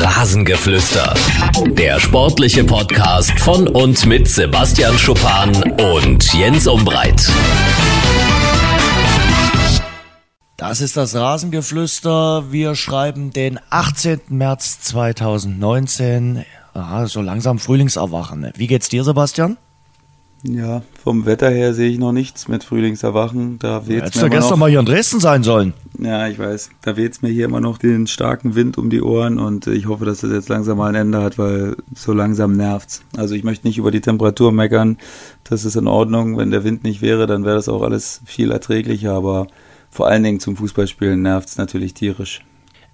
Rasengeflüster. Der sportliche Podcast von und mit Sebastian Schuppan und Jens Umbreit. Das ist das Rasengeflüster. Wir schreiben den 18. März 2019. Aha, so langsam Frühlingserwachen. Wie geht's dir, Sebastian? Ja, vom Wetter her sehe ich noch nichts mit Frühlingserwachen. Da weht's Hättest du gestern noch, mal hier in Dresden sein sollen. Ja, ich weiß. Da weht es mir hier immer noch den starken Wind um die Ohren und ich hoffe, dass das jetzt langsam mal ein Ende hat, weil so langsam nervt's. Also ich möchte nicht über die Temperatur meckern. Das ist in Ordnung. Wenn der Wind nicht wäre, dann wäre das auch alles viel erträglicher, aber vor allen Dingen zum Fußballspielen nervt's natürlich tierisch.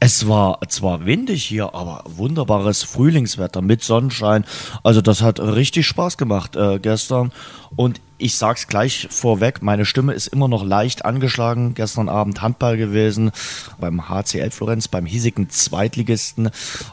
Es war zwar windig hier, aber wunderbares Frühlingswetter mit Sonnenschein. Also das hat richtig Spaß gemacht äh, gestern. Und ich sag's gleich vorweg, meine Stimme ist immer noch leicht angeschlagen. Gestern Abend Handball gewesen beim HCL Florenz, beim hiesigen Zweitligisten.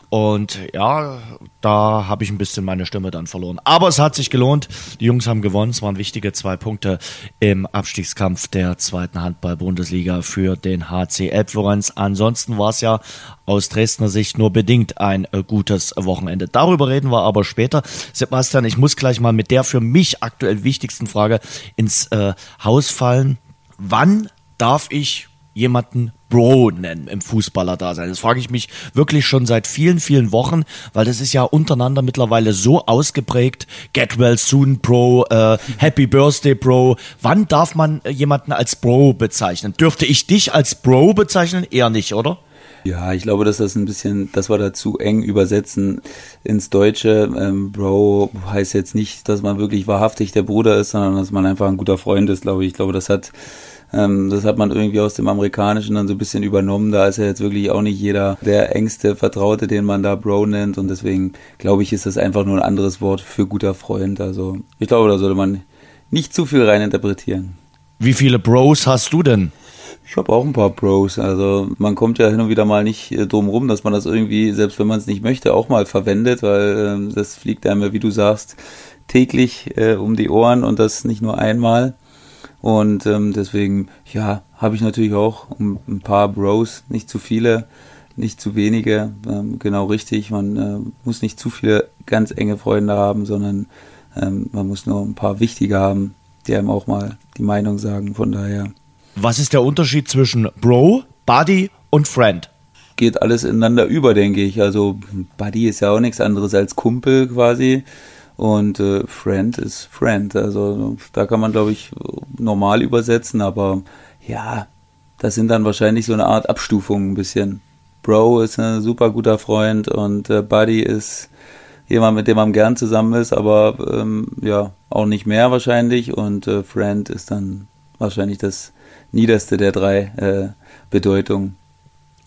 Und ja, da habe ich ein bisschen meine Stimme dann verloren. Aber es hat sich gelohnt. Die Jungs haben gewonnen. Es waren wichtige zwei Punkte im Abstiegskampf der zweiten Handball-Bundesliga für den HCL Florenz. Ansonsten war es ja aus Dresdner Sicht nur bedingt ein äh, gutes Wochenende. Darüber reden wir aber später. Sebastian, ich muss gleich mal mit der für mich aktuell wichtigsten Frage ins äh, Haus fallen. Wann darf ich jemanden Bro nennen im Fußballer-Dasein? Das frage ich mich wirklich schon seit vielen, vielen Wochen, weil das ist ja untereinander mittlerweile so ausgeprägt. Get well soon, Bro, äh, Happy Birthday, Bro. Wann darf man jemanden als Bro bezeichnen? Dürfte ich dich als Bro bezeichnen? Eher nicht, oder? Ja, ich glaube, dass das ein bisschen, das war da zu eng übersetzen ins Deutsche. Ähm, Bro heißt jetzt nicht, dass man wirklich wahrhaftig der Bruder ist, sondern dass man einfach ein guter Freund ist, glaube ich. Ich glaube, das hat, ähm, das hat man irgendwie aus dem Amerikanischen dann so ein bisschen übernommen. Da ist ja jetzt wirklich auch nicht jeder der engste Vertraute, den man da Bro nennt. Und deswegen glaube ich, ist das einfach nur ein anderes Wort für guter Freund. Also ich glaube, da sollte man nicht zu viel reininterpretieren. Wie viele Bros hast du denn? Ich habe auch ein paar Pros. Also man kommt ja hin und wieder mal nicht äh, drum rum, dass man das irgendwie, selbst wenn man es nicht möchte, auch mal verwendet, weil äh, das fliegt einem ja, wie du sagst, täglich äh, um die Ohren und das nicht nur einmal. Und ähm, deswegen, ja, habe ich natürlich auch ein paar Bros, nicht zu viele, nicht zu wenige, ähm, genau richtig. Man äh, muss nicht zu viele ganz enge Freunde haben, sondern ähm, man muss nur ein paar wichtige haben, die einem auch mal die Meinung sagen. Von daher was ist der Unterschied zwischen Bro, Buddy und Friend? Geht alles ineinander über, denke ich. Also Buddy ist ja auch nichts anderes als Kumpel quasi. Und äh, Friend ist Friend. Also da kann man, glaube ich, normal übersetzen, aber ja, das sind dann wahrscheinlich so eine Art Abstufungen ein bisschen. Bro ist ein super guter Freund und äh, Buddy ist jemand, mit dem man gern zusammen ist, aber ähm, ja, auch nicht mehr wahrscheinlich. Und äh, Friend ist dann wahrscheinlich das niederste der drei äh, Bedeutungen.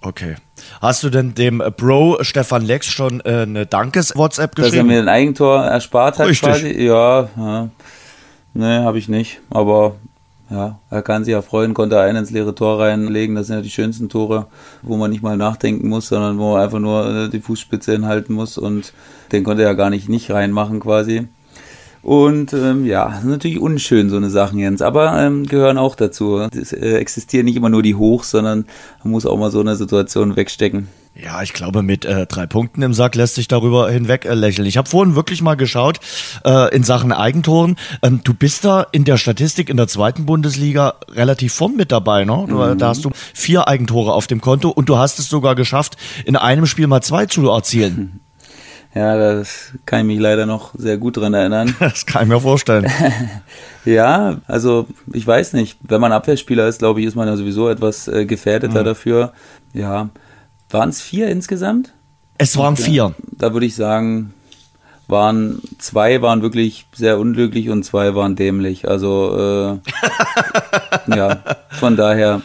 Okay. Hast du denn dem Bro Stefan Lex schon äh, eine Dankes-WhatsApp geschrieben? Dass er mir ein Eigentor erspart hat Richtig. quasi? Ja, ja. Nee, habe ich nicht. Aber ja, er kann sich ja freuen, konnte einen ins leere Tor reinlegen. Das sind ja die schönsten Tore, wo man nicht mal nachdenken muss, sondern wo man einfach nur äh, die Fußspitze hinhalten muss. Und den konnte er ja gar nicht nicht reinmachen quasi. Und ähm, ja, natürlich unschön so eine Sachen, Jens, aber ähm, gehören auch dazu. Es äh, existieren nicht immer nur die Hochs, sondern man muss auch mal so eine Situation wegstecken. Ja, ich glaube, mit äh, drei Punkten im Sack lässt sich darüber hinweg äh, lächeln. Ich habe vorhin wirklich mal geschaut äh, in Sachen Eigentoren. Ähm, du bist da in der Statistik in der zweiten Bundesliga relativ vorn mit dabei, ne? Mhm. Da hast du vier Eigentore auf dem Konto und du hast es sogar geschafft, in einem Spiel mal zwei zu erzielen. Ja, das kann ich mich leider noch sehr gut dran erinnern. Das kann ich mir vorstellen. ja, also ich weiß nicht. Wenn man Abwehrspieler ist, glaube ich, ist man ja sowieso etwas äh, gefährdeter mhm. dafür. Ja, waren es vier insgesamt? Es waren vier. Da würde ich sagen, waren zwei waren wirklich sehr unglücklich und zwei waren dämlich. Also äh, ja, von daher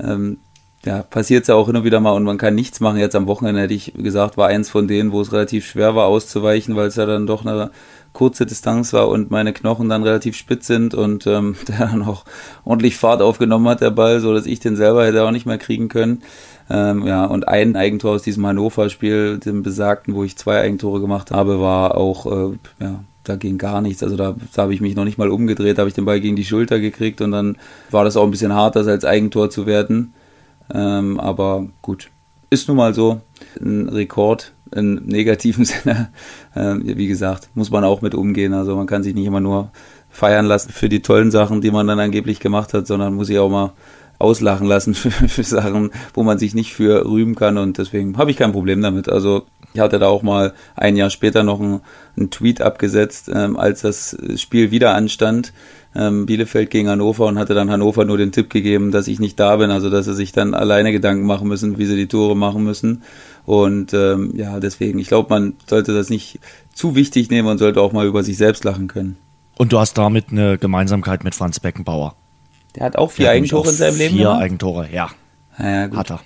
ähm, ja, passiert ja auch und wieder mal und man kann nichts machen. Jetzt am Wochenende hätte ich gesagt, war eins von denen, wo es relativ schwer war auszuweichen, weil es ja dann doch eine kurze Distanz war und meine Knochen dann relativ spitz sind und ähm, der dann auch ordentlich Fahrt aufgenommen hat, der Ball, so dass ich den selber hätte auch nicht mehr kriegen können. Ähm, ja, und ein Eigentor aus diesem Hannover-Spiel, dem besagten, wo ich zwei Eigentore gemacht habe, war auch, äh, ja, da ging gar nichts. Also da, da habe ich mich noch nicht mal umgedreht, habe ich den Ball gegen die Schulter gekriegt und dann war das auch ein bisschen hart, das als Eigentor zu werten. Ähm, aber gut, ist nun mal so. Ein Rekord im negativen Sinne. Äh, wie gesagt, muss man auch mit umgehen. Also man kann sich nicht immer nur feiern lassen für die tollen Sachen, die man dann angeblich gemacht hat, sondern muss sich auch mal auslachen lassen für, für Sachen, wo man sich nicht für rühmen kann. Und deswegen habe ich kein Problem damit. Also ich hatte da auch mal ein Jahr später noch einen, einen Tweet abgesetzt, ähm, als das Spiel wieder anstand. Ähm, Bielefeld gegen Hannover und hatte dann Hannover nur den Tipp gegeben, dass ich nicht da bin, also dass sie sich dann alleine Gedanken machen müssen, wie sie die Tore machen müssen. Und ähm, ja, deswegen, ich glaube, man sollte das nicht zu wichtig nehmen und sollte auch mal über sich selbst lachen können. Und du hast damit eine Gemeinsamkeit mit Franz Beckenbauer. Der hat auch vier Eigentore in seinem Leben. Vier gemacht? Eigentore, ja. ja gut. Hat er.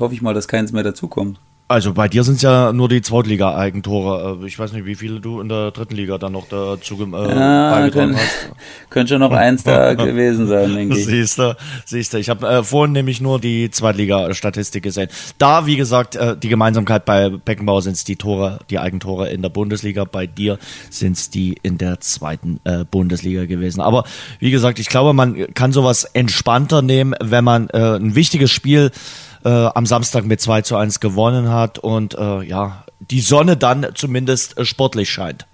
Hoffe ich mal, dass keins mehr dazukommt. Also bei dir sind es ja nur die Zweitliga-Eigentore. Äh, ich weiß nicht, wie viele du in der dritten Liga dann noch dazu äh, ja, beigetragen hast. Könnte schon noch eins da gewesen sein, denke ich. Siehst du, siehst du. Ich habe äh, vorhin nämlich nur die Zweitliga-Statistik gesehen. Da, wie gesagt, äh, die Gemeinsamkeit bei Beckenbauer sind es die Tore, die Eigentore in der Bundesliga. Bei dir sind es die in der zweiten äh, Bundesliga gewesen. Aber wie gesagt, ich glaube, man kann sowas entspannter nehmen, wenn man äh, ein wichtiges Spiel äh, am Samstag mit 2 zu 1 gewonnen hat und äh, ja, die Sonne dann zumindest äh, sportlich scheint.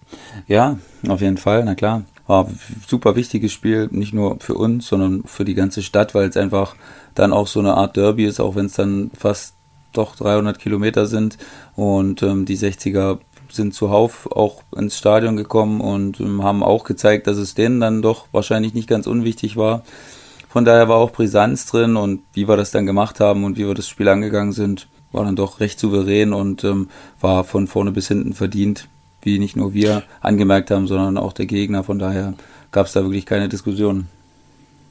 Ja, auf jeden Fall, na klar. War ein super wichtiges Spiel, nicht nur für uns, sondern für die ganze Stadt, weil es einfach dann auch so eine Art Derby ist, auch wenn es dann fast doch 300 Kilometer sind und ähm, die 60er sind zuhauf auch ins Stadion gekommen und ähm, haben auch gezeigt, dass es denen dann doch wahrscheinlich nicht ganz unwichtig war, von daher war auch Brisanz drin und wie wir das dann gemacht haben und wie wir das Spiel angegangen sind, war dann doch recht souverän und ähm, war von vorne bis hinten verdient, wie nicht nur wir angemerkt haben, sondern auch der Gegner. Von daher gab es da wirklich keine Diskussion.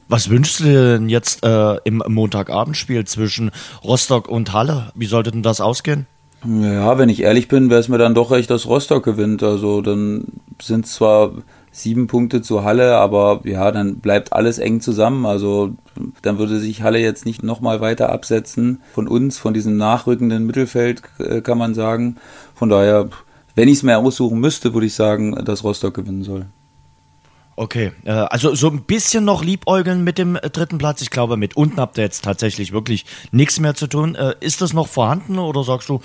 Was wünschst du dir denn jetzt äh, im Montagabendspiel zwischen Rostock und Halle? Wie sollte denn das ausgehen? Ja, wenn ich ehrlich bin, wäre es mir dann doch recht, dass Rostock gewinnt. Also dann sind zwar sieben Punkte zu Halle, aber ja, dann bleibt alles eng zusammen. Also dann würde sich Halle jetzt nicht nochmal weiter absetzen von uns, von diesem nachrückenden Mittelfeld, äh, kann man sagen. Von daher, wenn ich es mir aussuchen müsste, würde ich sagen, dass Rostock gewinnen soll. Okay, äh, also so ein bisschen noch liebäugeln mit dem äh, dritten Platz. Ich glaube, mit unten habt ihr jetzt tatsächlich wirklich nichts mehr zu tun. Ist das noch vorhanden oder sagst du,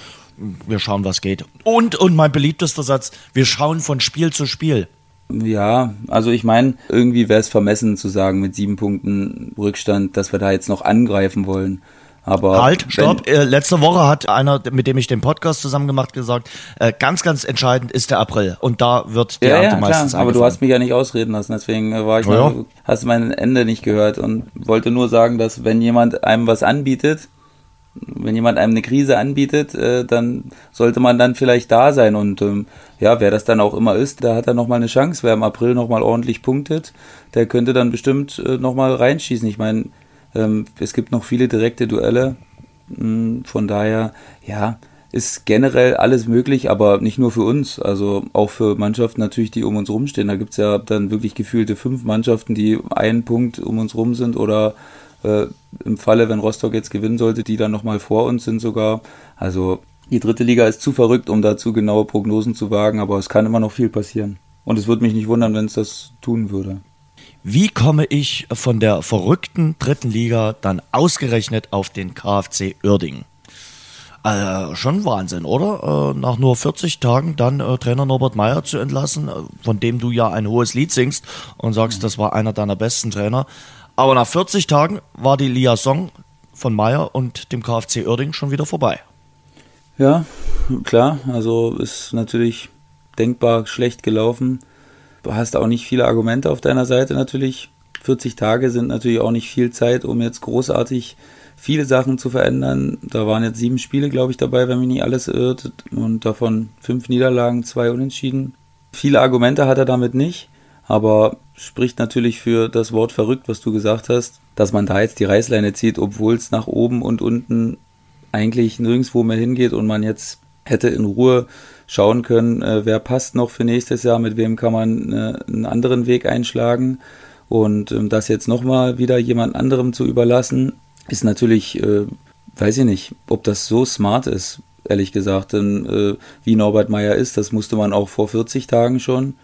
wir schauen, was geht? Und, und mein beliebtester Satz, wir schauen von Spiel zu Spiel. Ja, also ich meine, irgendwie wäre es vermessen zu sagen mit sieben Punkten Rückstand, dass wir da jetzt noch angreifen wollen. Aber halt, stopp. Äh, letzte Woche hat einer, mit dem ich den Podcast zusammen gemacht, gesagt, äh, ganz, ganz entscheidend ist der April. Und da wird der ja, ja, meistens klar, Aber du hast mich ja nicht ausreden lassen, deswegen äh, war ich ja, mal, hast mein Ende nicht gehört und wollte nur sagen, dass wenn jemand einem was anbietet, wenn jemand einem eine Krise anbietet, äh, dann sollte man dann vielleicht da sein. Und ähm, ja, wer das dann auch immer ist, da hat er nochmal eine Chance. Wer im April nochmal ordentlich punktet, der könnte dann bestimmt äh, nochmal reinschießen. Ich meine, ähm, es gibt noch viele direkte Duelle. Hm, von daher, ja, ist generell alles möglich, aber nicht nur für uns, also auch für Mannschaften natürlich, die um uns rumstehen. Da gibt's ja dann wirklich gefühlte fünf Mannschaften, die einen Punkt um uns rum sind oder äh, im Falle, wenn Rostock jetzt gewinnen sollte, die dann nochmal vor uns sind sogar. Also die dritte Liga ist zu verrückt, um dazu genaue Prognosen zu wagen, aber es kann immer noch viel passieren. Und es würde mich nicht wundern, wenn es das tun würde. Wie komme ich von der verrückten dritten Liga dann ausgerechnet auf den KfC Uerdingen? Äh, schon Wahnsinn, oder? Äh, nach nur 40 Tagen dann äh, Trainer Norbert Meyer zu entlassen, von dem du ja ein hohes Lied singst und sagst, das war einer deiner besten Trainer. Aber nach 40 Tagen war die Liaison von Meyer und dem KfC Uerding schon wieder vorbei. Ja, klar. Also ist natürlich denkbar schlecht gelaufen. Du hast auch nicht viele Argumente auf deiner Seite natürlich. 40 Tage sind natürlich auch nicht viel Zeit, um jetzt großartig viele Sachen zu verändern. Da waren jetzt sieben Spiele, glaube ich, dabei, wenn mich nicht alles irrt. Und davon fünf Niederlagen, zwei Unentschieden. Viele Argumente hat er damit nicht aber spricht natürlich für das Wort verrückt, was du gesagt hast, dass man da jetzt die Reißleine zieht, obwohl es nach oben und unten eigentlich nirgendwo mehr hingeht und man jetzt hätte in Ruhe schauen können, äh, wer passt noch für nächstes Jahr, mit wem kann man äh, einen anderen Weg einschlagen. Und ähm, das jetzt nochmal wieder jemand anderem zu überlassen, ist natürlich, äh, weiß ich nicht, ob das so smart ist, ehrlich gesagt, denn äh, wie Norbert Meyer ist, das musste man auch vor 40 Tagen schon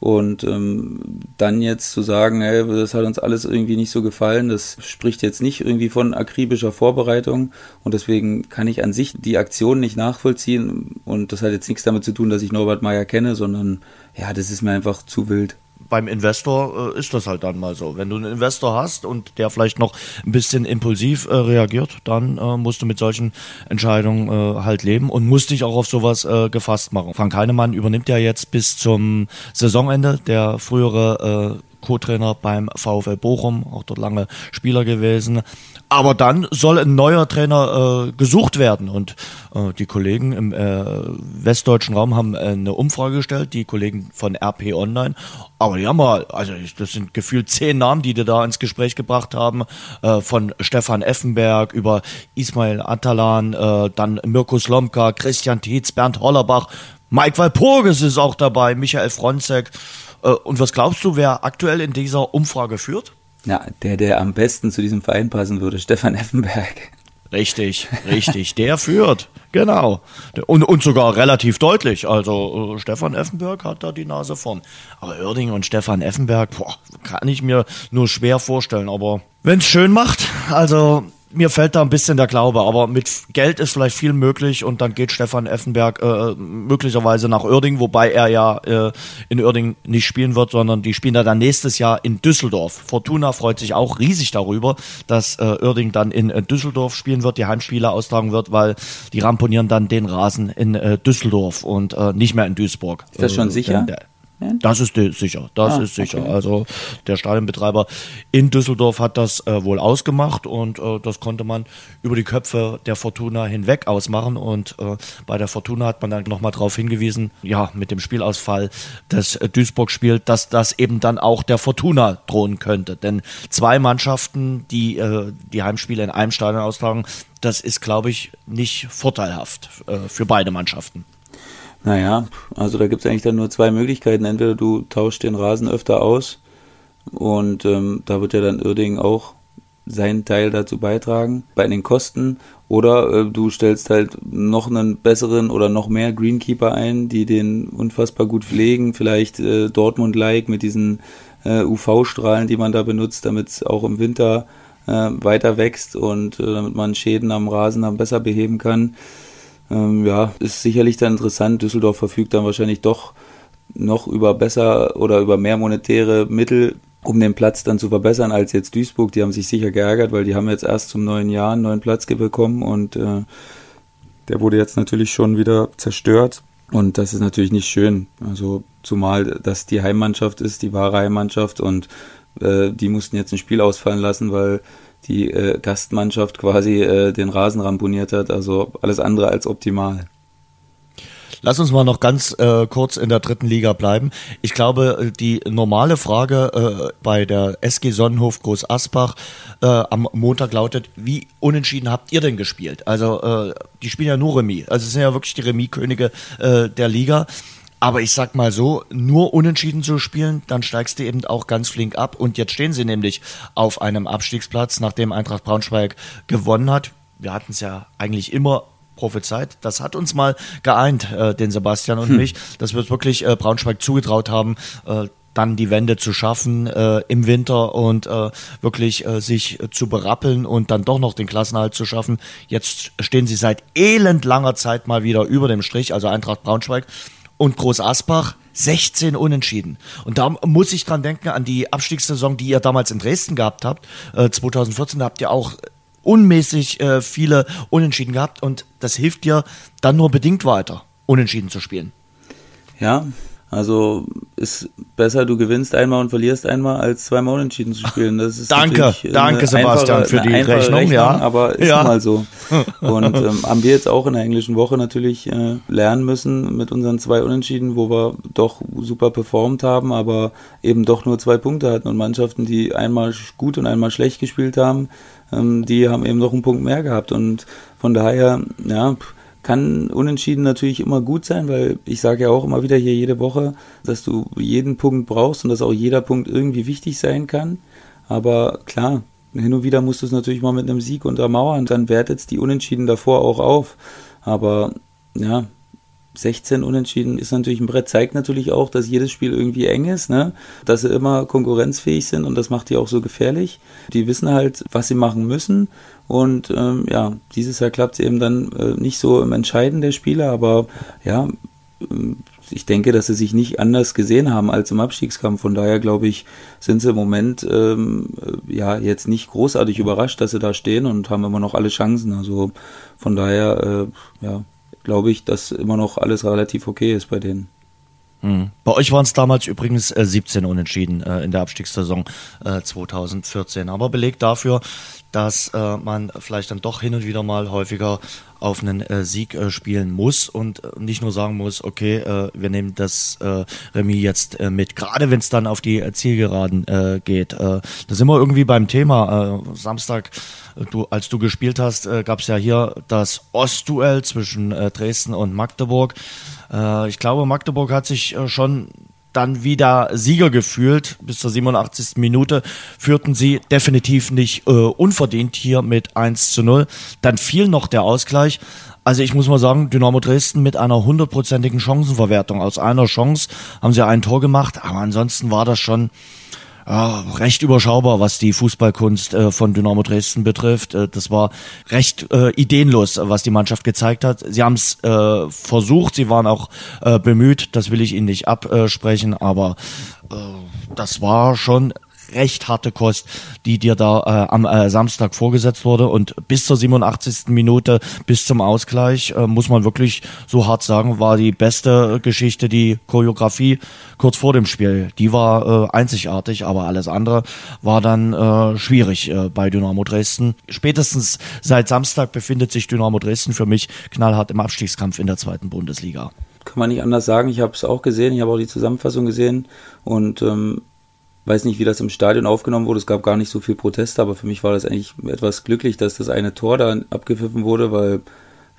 Und ähm, dann jetzt zu sagen, hey, das hat uns alles irgendwie nicht so gefallen, das spricht jetzt nicht irgendwie von akribischer Vorbereitung. Und deswegen kann ich an sich die Aktion nicht nachvollziehen. Und das hat jetzt nichts damit zu tun, dass ich Norbert Meyer kenne, sondern ja, das ist mir einfach zu wild beim Investor äh, ist das halt dann mal so. Wenn du einen Investor hast und der vielleicht noch ein bisschen impulsiv äh, reagiert, dann äh, musst du mit solchen Entscheidungen äh, halt leben und musst dich auch auf sowas äh, gefasst machen. Frank Heinemann übernimmt ja jetzt bis zum Saisonende der frühere äh, Co-Trainer beim VfL Bochum, auch dort lange Spieler gewesen. Aber dann soll ein neuer Trainer äh, gesucht werden und äh, die Kollegen im äh, westdeutschen Raum haben äh, eine Umfrage gestellt, die Kollegen von RP Online. Aber die haben mal, also das sind gefühlt zehn Namen, die die da ins Gespräch gebracht haben, äh, von Stefan Effenberg über Ismail Atalan, äh, dann Mirko Slomka, Christian Tietz, Bernd Hollerbach, Mike Walpurgis ist auch dabei, Michael Fronzek. Äh, und was glaubst du, wer aktuell in dieser Umfrage führt? Ja, der, der am besten zu diesem Verein passen würde, Stefan Effenberg. Richtig, richtig. Der führt, genau. Und, und sogar relativ deutlich. Also äh, Stefan Effenberg hat da die Nase vorn. Aber Oerding und Stefan Effenberg, boah, kann ich mir nur schwer vorstellen. Aber wenn es schön macht, also mir fällt da ein bisschen der Glaube, aber mit Geld ist vielleicht viel möglich und dann geht Stefan Effenberg äh, möglicherweise nach Oerding, wobei er ja äh, in Oerding nicht spielen wird, sondern die spielen da dann nächstes Jahr in Düsseldorf. Fortuna freut sich auch riesig darüber, dass äh, Oerding dann in äh, Düsseldorf spielen wird, die Heimspiele austragen wird, weil die ramponieren dann den Rasen in äh, Düsseldorf und äh, nicht mehr in Duisburg. Ist das schon sicher? Der, das ist sicher, das ah, ist sicher. Okay. Also der Stadionbetreiber in Düsseldorf hat das äh, wohl ausgemacht und äh, das konnte man über die Köpfe der Fortuna hinweg ausmachen und äh, bei der Fortuna hat man dann nochmal darauf hingewiesen, ja, mit dem Spielausfall des äh, Duisburg spielt, dass das eben dann auch der Fortuna drohen könnte. Denn zwei Mannschaften, die äh, die Heimspiele in einem Stadion austragen, das ist, glaube ich, nicht vorteilhaft äh, für beide Mannschaften. Naja, also da gibt es eigentlich dann nur zwei Möglichkeiten. Entweder du tauschst den Rasen öfter aus und ähm, da wird ja dann Irding auch seinen Teil dazu beitragen bei den Kosten oder äh, du stellst halt noch einen besseren oder noch mehr Greenkeeper ein, die den unfassbar gut pflegen, vielleicht äh, Dortmund-like mit diesen äh, UV-Strahlen, die man da benutzt, damit es auch im Winter äh, weiter wächst und äh, damit man Schäden am Rasen dann besser beheben kann. Ähm, ja, ist sicherlich dann interessant. Düsseldorf verfügt dann wahrscheinlich doch noch über besser oder über mehr monetäre Mittel, um den Platz dann zu verbessern als jetzt Duisburg. Die haben sich sicher geärgert, weil die haben jetzt erst zum neuen Jahr einen neuen Platz bekommen und äh, der wurde jetzt natürlich schon wieder zerstört. Und das ist natürlich nicht schön. Also zumal das die Heimmannschaft ist, die wahre Heimmannschaft und äh, die mussten jetzt ein Spiel ausfallen lassen, weil die äh, Gastmannschaft quasi äh, den Rasen ramponiert hat. Also alles andere als optimal. Lass uns mal noch ganz äh, kurz in der dritten Liga bleiben. Ich glaube, die normale Frage äh, bei der SG Sonnenhof Groß Asbach äh, am Montag lautet, wie unentschieden habt ihr denn gespielt? Also äh, die spielen ja nur Remis. Also es sind ja wirklich die Remis-Könige äh, der Liga. Aber ich sag mal so, nur unentschieden zu spielen, dann steigst du eben auch ganz flink ab. Und jetzt stehen sie nämlich auf einem Abstiegsplatz, nachdem Eintracht Braunschweig gewonnen hat. Wir hatten es ja eigentlich immer prophezeit. Das hat uns mal geeint, äh, den Sebastian und hm. mich, dass wir es wirklich äh, Braunschweig zugetraut haben, äh, dann die Wende zu schaffen äh, im Winter und äh, wirklich äh, sich zu berappeln und dann doch noch den Klassenhalt zu schaffen. Jetzt stehen sie seit elend langer Zeit mal wieder über dem Strich, also Eintracht Braunschweig und Groß Asbach 16 Unentschieden. Und da muss ich dran denken an die Abstiegssaison, die ihr damals in Dresden gehabt habt. Äh, 2014 da habt ihr auch unmäßig äh, viele Unentschieden gehabt und das hilft dir dann nur bedingt weiter, Unentschieden zu spielen. Ja, also ist besser, du gewinnst einmal und verlierst einmal, als zweimal unentschieden zu spielen. Das ist danke, danke Sebastian für die Rechnung, Rechnung, ja. Aber ist ja. mal so. Und ähm, haben wir jetzt auch in der englischen Woche natürlich äh, lernen müssen mit unseren zwei Unentschieden, wo wir doch super performt haben, aber eben doch nur zwei Punkte hatten. Und Mannschaften, die einmal gut und einmal schlecht gespielt haben, ähm, die haben eben noch einen Punkt mehr gehabt. Und von daher, ja, kann unentschieden natürlich immer gut sein, weil ich sage ja auch immer wieder hier jede Woche, dass du jeden Punkt brauchst und dass auch jeder Punkt irgendwie wichtig sein kann. Aber klar, hin und wieder musst du es natürlich mal mit einem Sieg untermauern, dann wertet es die Unentschieden davor auch auf. Aber ja, 16 Unentschieden ist natürlich ein Brett, zeigt natürlich auch, dass jedes Spiel irgendwie eng ist, ne? dass sie immer konkurrenzfähig sind und das macht die auch so gefährlich. Die wissen halt, was sie machen müssen und ähm, ja, dieses Jahr klappt es eben dann äh, nicht so im Entscheiden der Spieler, aber ja, ähm, ich denke, dass sie sich nicht anders gesehen haben als im Abstiegskampf. Von daher glaube ich, sind sie im Moment ähm, ja jetzt nicht großartig überrascht, dass sie da stehen und haben immer noch alle Chancen. Also von daher äh, ja, glaube ich, dass immer noch alles relativ okay ist bei denen. Mhm. Bei euch waren es damals übrigens äh, 17 Unentschieden äh, in der Abstiegssaison äh, 2014. Aber belegt dafür, dass äh, man vielleicht dann doch hin und wieder mal häufiger auf einen äh, Sieg äh, spielen muss und äh, nicht nur sagen muss, okay, äh, wir nehmen das äh, Remis jetzt mit, gerade wenn es dann auf die Zielgeraden geht. Da sind wir irgendwie beim Thema. Samstag, du, als du gespielt hast, gab es ja hier das Ostduell zwischen Dresden und Magdeburg. Ich glaube, Magdeburg hat sich schon dann wieder Sieger gefühlt. Bis zur 87. Minute führten sie definitiv nicht äh, unverdient hier mit 1 zu 0. Dann fiel noch der Ausgleich. Also ich muss mal sagen, Dynamo Dresden mit einer hundertprozentigen Chancenverwertung. Aus einer Chance haben sie ein Tor gemacht, aber ansonsten war das schon recht überschaubar, was die Fußballkunst äh, von Dynamo Dresden betrifft. Äh, das war recht äh, ideenlos, was die Mannschaft gezeigt hat. Sie haben es äh, versucht, sie waren auch äh, bemüht, das will ich Ihnen nicht absprechen, aber äh, das war schon recht harte Kost, die dir da äh, am äh, Samstag vorgesetzt wurde. Und bis zur 87. Minute, bis zum Ausgleich, äh, muss man wirklich so hart sagen, war die beste Geschichte die Choreografie kurz vor dem Spiel. Die war äh, einzigartig, aber alles andere war dann äh, schwierig äh, bei Dynamo Dresden. Spätestens seit Samstag befindet sich Dynamo Dresden für mich knallhart im Abstiegskampf in der zweiten Bundesliga kann man nicht anders sagen. Ich habe es auch gesehen, ich habe auch die Zusammenfassung gesehen und ähm, weiß nicht, wie das im Stadion aufgenommen wurde. Es gab gar nicht so viel Proteste, aber für mich war das eigentlich etwas glücklich, dass das eine Tor da abgepfiffen wurde, weil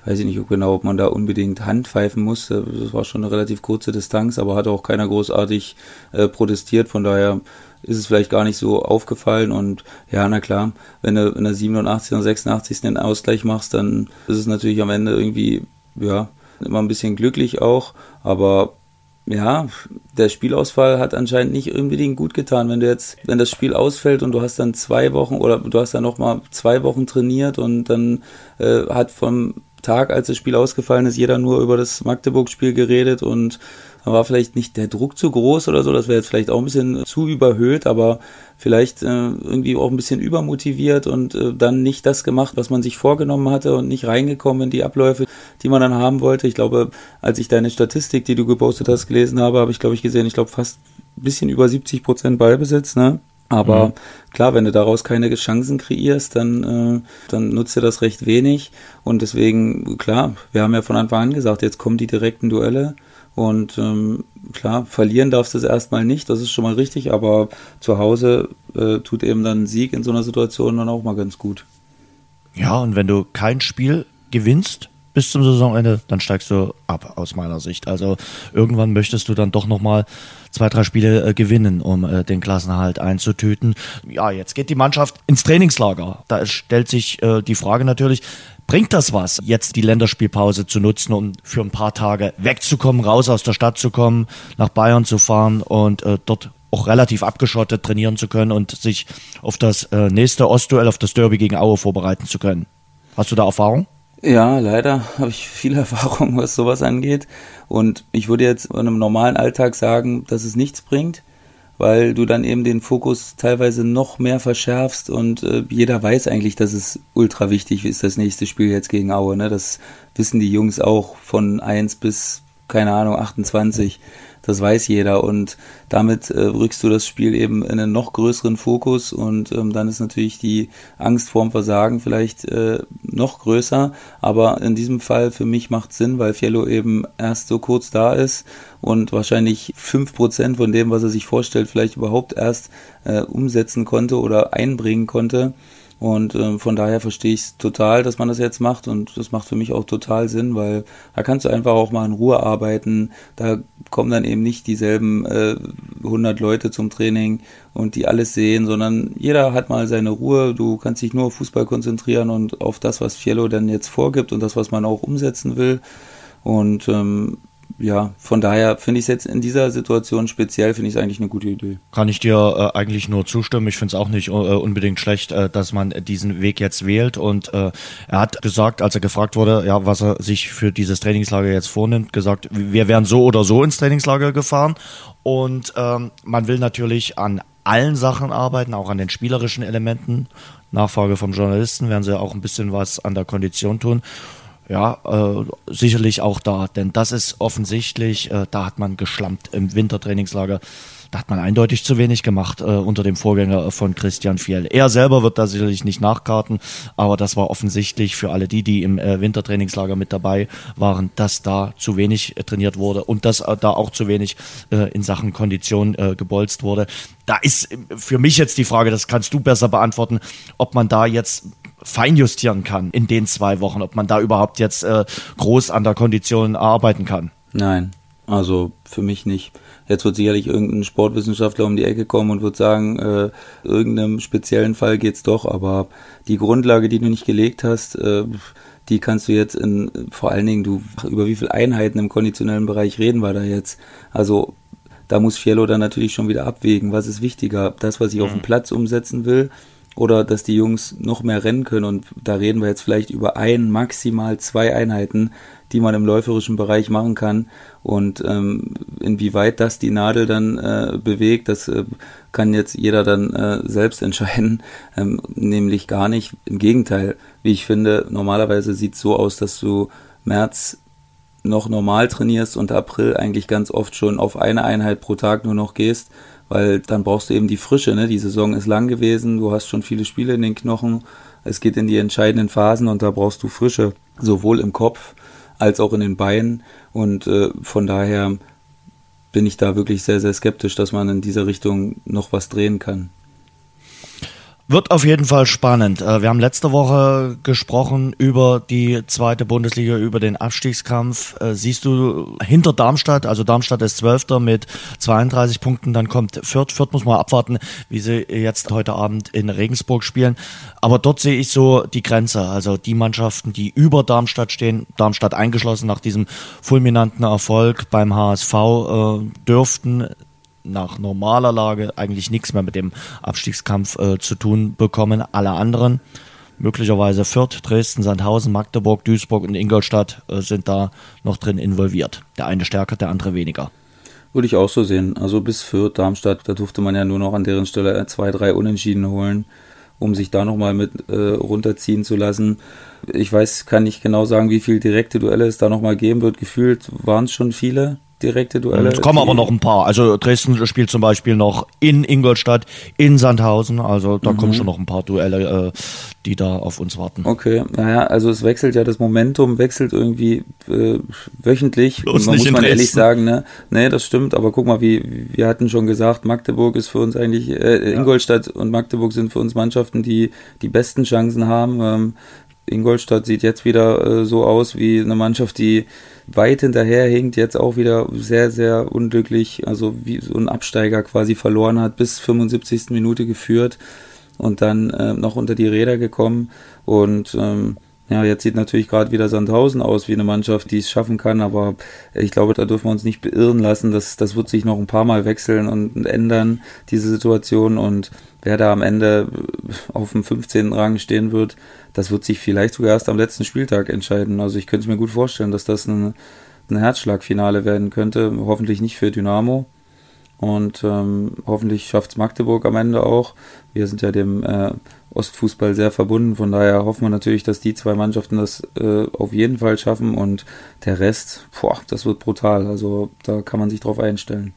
weiß ich nicht genau, ob man da unbedingt Handpfeifen musste. Das war schon eine relativ kurze Distanz, aber hat auch keiner großartig äh, protestiert. Von daher ist es vielleicht gar nicht so aufgefallen. Und ja, na klar, wenn du in der 87. oder 86. den Ausgleich machst, dann ist es natürlich am Ende irgendwie, ja, immer ein bisschen glücklich auch. Aber ja, der Spielausfall hat anscheinend nicht unbedingt gut getan. Wenn du jetzt, wenn das Spiel ausfällt und du hast dann zwei Wochen oder du hast dann noch mal zwei Wochen trainiert und dann äh, hat vom Tag, als das Spiel ausgefallen ist, jeder nur über das Magdeburg-Spiel geredet und war vielleicht nicht der Druck zu groß oder so, das wäre jetzt vielleicht auch ein bisschen zu überhöht, aber vielleicht äh, irgendwie auch ein bisschen übermotiviert und äh, dann nicht das gemacht, was man sich vorgenommen hatte und nicht reingekommen in die Abläufe, die man dann haben wollte. Ich glaube, als ich deine Statistik, die du gepostet hast, gelesen habe, habe ich, glaube ich, gesehen, ich glaube fast ein bisschen über 70 Prozent Ballbesitz, ne? Aber mhm. klar, wenn du daraus keine Chancen kreierst, dann, äh, dann nutzt dir das recht wenig. Und deswegen, klar, wir haben ja von Anfang an gesagt, jetzt kommen die direkten Duelle. Und ähm, klar, verlieren darfst du es erstmal nicht, das ist schon mal richtig, aber zu Hause äh, tut eben dann ein Sieg in so einer Situation dann auch mal ganz gut. Ja, und wenn du kein Spiel gewinnst bis zum Saisonende, dann steigst du ab, aus meiner Sicht. Also irgendwann möchtest du dann doch nochmal zwei, drei Spiele äh, gewinnen, um äh, den Klassenhalt einzutüten. Ja, jetzt geht die Mannschaft ins Trainingslager. Da stellt sich äh, die Frage natürlich, Bringt das was, jetzt die Länderspielpause zu nutzen, um für ein paar Tage wegzukommen, raus aus der Stadt zu kommen, nach Bayern zu fahren und äh, dort auch relativ abgeschottet trainieren zu können und sich auf das äh, nächste Ostduell, auf das Derby gegen Aue vorbereiten zu können? Hast du da Erfahrung? Ja, leider habe ich viel Erfahrung, was sowas angeht. Und ich würde jetzt in einem normalen Alltag sagen, dass es nichts bringt weil du dann eben den Fokus teilweise noch mehr verschärfst und äh, jeder weiß eigentlich, dass es ultra wichtig ist, das nächste Spiel jetzt gegen Aue. Ne? Das wissen die Jungs auch von 1 bis, keine Ahnung, 28. Das weiß jeder und damit äh, rückst du das Spiel eben in einen noch größeren Fokus und ähm, dann ist natürlich die Angst vorm Versagen vielleicht äh, noch größer. Aber in diesem Fall für mich macht Sinn, weil Fiello eben erst so kurz da ist und wahrscheinlich fünf Prozent von dem, was er sich vorstellt, vielleicht überhaupt erst äh, umsetzen konnte oder einbringen konnte. Und äh, von daher verstehe ich es total, dass man das jetzt macht und das macht für mich auch total Sinn, weil da kannst du einfach auch mal in Ruhe arbeiten. Da kommen dann eben nicht dieselben äh, 100 Leute zum Training und die alles sehen, sondern jeder hat mal seine Ruhe. Du kannst dich nur auf Fußball konzentrieren und auf das, was Fiello dann jetzt vorgibt und das, was man auch umsetzen will. Und ähm, ja, von daher finde ich es jetzt in dieser Situation speziell, finde ich es eigentlich eine gute Idee. Kann ich dir äh, eigentlich nur zustimmen. Ich finde es auch nicht äh, unbedingt schlecht, äh, dass man diesen Weg jetzt wählt. Und äh, er hat gesagt, als er gefragt wurde, ja, was er sich für dieses Trainingslager jetzt vornimmt, gesagt, wir wären so oder so ins Trainingslager gefahren. Und ähm, man will natürlich an allen Sachen arbeiten, auch an den spielerischen Elementen. Nachfrage vom Journalisten werden sie auch ein bisschen was an der Kondition tun ja, äh, sicherlich auch da, denn das ist offensichtlich, äh, da hat man geschlampt im Wintertrainingslager. Da hat man eindeutig zu wenig gemacht äh, unter dem Vorgänger von Christian Fiel. Er selber wird da sicherlich nicht nachkarten, aber das war offensichtlich für alle die, die im äh, Wintertrainingslager mit dabei waren, dass da zu wenig äh, trainiert wurde und dass äh, da auch zu wenig äh, in Sachen Kondition äh, gebolzt wurde. Da ist für mich jetzt die Frage, das kannst du besser beantworten, ob man da jetzt feinjustieren kann in den zwei Wochen, ob man da überhaupt jetzt äh, groß an der Kondition arbeiten kann. Nein, also für mich nicht. Jetzt wird sicherlich irgendein Sportwissenschaftler um die Ecke kommen und wird sagen, äh, irgendeinem speziellen Fall geht's doch, aber die Grundlage, die du nicht gelegt hast, äh, die kannst du jetzt in, vor allen Dingen, du, über wie viele Einheiten im konditionellen Bereich reden wir da jetzt? Also, da muss Fiello dann natürlich schon wieder abwägen, was ist wichtiger, das, was ich mhm. auf dem Platz umsetzen will, oder dass die Jungs noch mehr rennen können. Und da reden wir jetzt vielleicht über ein, maximal zwei Einheiten, die man im läuferischen Bereich machen kann. Und ähm, inwieweit das die Nadel dann äh, bewegt, das äh, kann jetzt jeder dann äh, selbst entscheiden, ähm, nämlich gar nicht. Im Gegenteil, wie ich finde, normalerweise sieht es so aus, dass du März noch normal trainierst und April eigentlich ganz oft schon auf eine Einheit pro Tag nur noch gehst weil dann brauchst du eben die Frische. Ne? Die Saison ist lang gewesen, du hast schon viele Spiele in den Knochen, es geht in die entscheidenden Phasen und da brauchst du Frische, sowohl im Kopf als auch in den Beinen. Und äh, von daher bin ich da wirklich sehr, sehr skeptisch, dass man in dieser Richtung noch was drehen kann. Wird auf jeden Fall spannend. Äh, wir haben letzte Woche gesprochen über die zweite Bundesliga, über den Abstiegskampf. Äh, siehst du hinter Darmstadt, also Darmstadt ist Zwölfter mit 32 Punkten, dann kommt Fürth. Fürth muss man abwarten, wie sie jetzt heute Abend in Regensburg spielen. Aber dort sehe ich so die Grenze. Also die Mannschaften, die über Darmstadt stehen, Darmstadt eingeschlossen nach diesem fulminanten Erfolg beim HSV, äh, dürften nach normaler Lage eigentlich nichts mehr mit dem Abstiegskampf äh, zu tun bekommen. Alle anderen, möglicherweise Fürth, Dresden, Sandhausen, Magdeburg, Duisburg und Ingolstadt äh, sind da noch drin involviert. Der eine stärker, der andere weniger. Würde ich auch so sehen. Also bis Fürth, Darmstadt, da durfte man ja nur noch an deren Stelle zwei, drei Unentschieden holen, um sich da nochmal mit äh, runterziehen zu lassen. Ich weiß, kann nicht genau sagen, wie viele direkte Duelle es da nochmal geben wird. Gefühlt waren es schon viele direkte Duelle. Es kommen aber noch ein paar. Also Dresden spielt zum Beispiel noch in Ingolstadt, in Sandhausen. Also da mhm. kommen schon noch ein paar Duelle, äh, die da auf uns warten. Okay, naja, also es wechselt ja das Momentum, wechselt irgendwie äh, wöchentlich. Bloß man muss man Dresden. ehrlich sagen, ne? Nee, das stimmt, aber guck mal, wie wir hatten schon gesagt, Magdeburg ist für uns eigentlich, äh, Ingolstadt ja. und Magdeburg sind für uns Mannschaften, die die besten Chancen haben. Ähm, Ingolstadt sieht jetzt wieder äh, so aus wie eine Mannschaft, die weit hinterherhinkt, jetzt auch wieder sehr, sehr unglücklich, also wie so ein Absteiger quasi verloren hat, bis 75. Minute geführt und dann äh, noch unter die Räder gekommen. Und ähm, ja, jetzt sieht natürlich gerade wieder Sandhausen aus wie eine Mannschaft, die es schaffen kann, aber ich glaube, da dürfen wir uns nicht beirren lassen. Das, das wird sich noch ein paar Mal wechseln und ändern, diese Situation. Und wer da am Ende auf dem 15. Rang stehen wird, das wird sich vielleicht sogar erst am letzten Spieltag entscheiden. Also ich könnte mir gut vorstellen, dass das ein, ein Herzschlagfinale werden könnte. Hoffentlich nicht für Dynamo. Und ähm, hoffentlich schafft es Magdeburg am Ende auch. Wir sind ja dem äh, Ostfußball sehr verbunden. Von daher hoffen wir natürlich, dass die zwei Mannschaften das äh, auf jeden Fall schaffen. Und der Rest, boah, das wird brutal. Also da kann man sich drauf einstellen.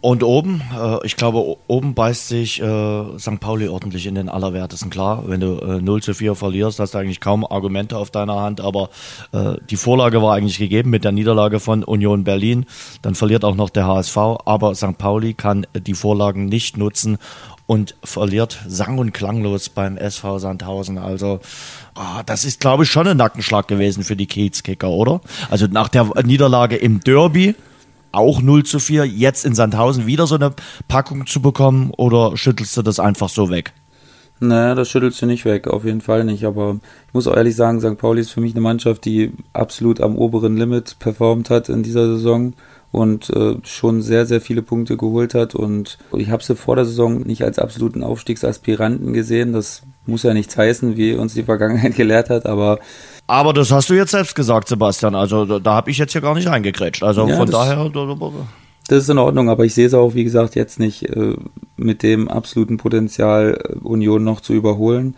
Und oben, äh, ich glaube, oben beißt sich äh, St. Pauli ordentlich in den Allerwertesten. Klar, wenn du äh, 0 zu 4 verlierst, hast du eigentlich kaum Argumente auf deiner Hand, aber äh, die Vorlage war eigentlich gegeben mit der Niederlage von Union Berlin. Dann verliert auch noch der HSV, aber St. Pauli kann die Vorlagen nicht nutzen und verliert sang- und klanglos beim SV Sandhausen. Also oh, das ist, glaube ich, schon ein Nackenschlag gewesen für die Kiezkicker, oder? Also nach der Niederlage im Derby auch 0 zu 4, jetzt in Sandhausen wieder so eine Packung zu bekommen oder schüttelst du das einfach so weg? Naja, das schüttelst du nicht weg, auf jeden Fall nicht. Aber ich muss auch ehrlich sagen, St. Pauli ist für mich eine Mannschaft, die absolut am oberen Limit performt hat in dieser Saison und äh, schon sehr, sehr viele Punkte geholt hat. Und ich habe sie vor der Saison nicht als absoluten Aufstiegsaspiranten gesehen. Das muss ja nichts heißen, wie uns die Vergangenheit gelehrt hat, aber aber das hast du jetzt selbst gesagt, Sebastian. Also da, da habe ich jetzt hier gar nicht eingekrätscht. Also ja, von das, daher. Das ist in Ordnung, aber ich sehe es auch, wie gesagt, jetzt nicht äh, mit dem absoluten Potenzial äh, Union noch zu überholen.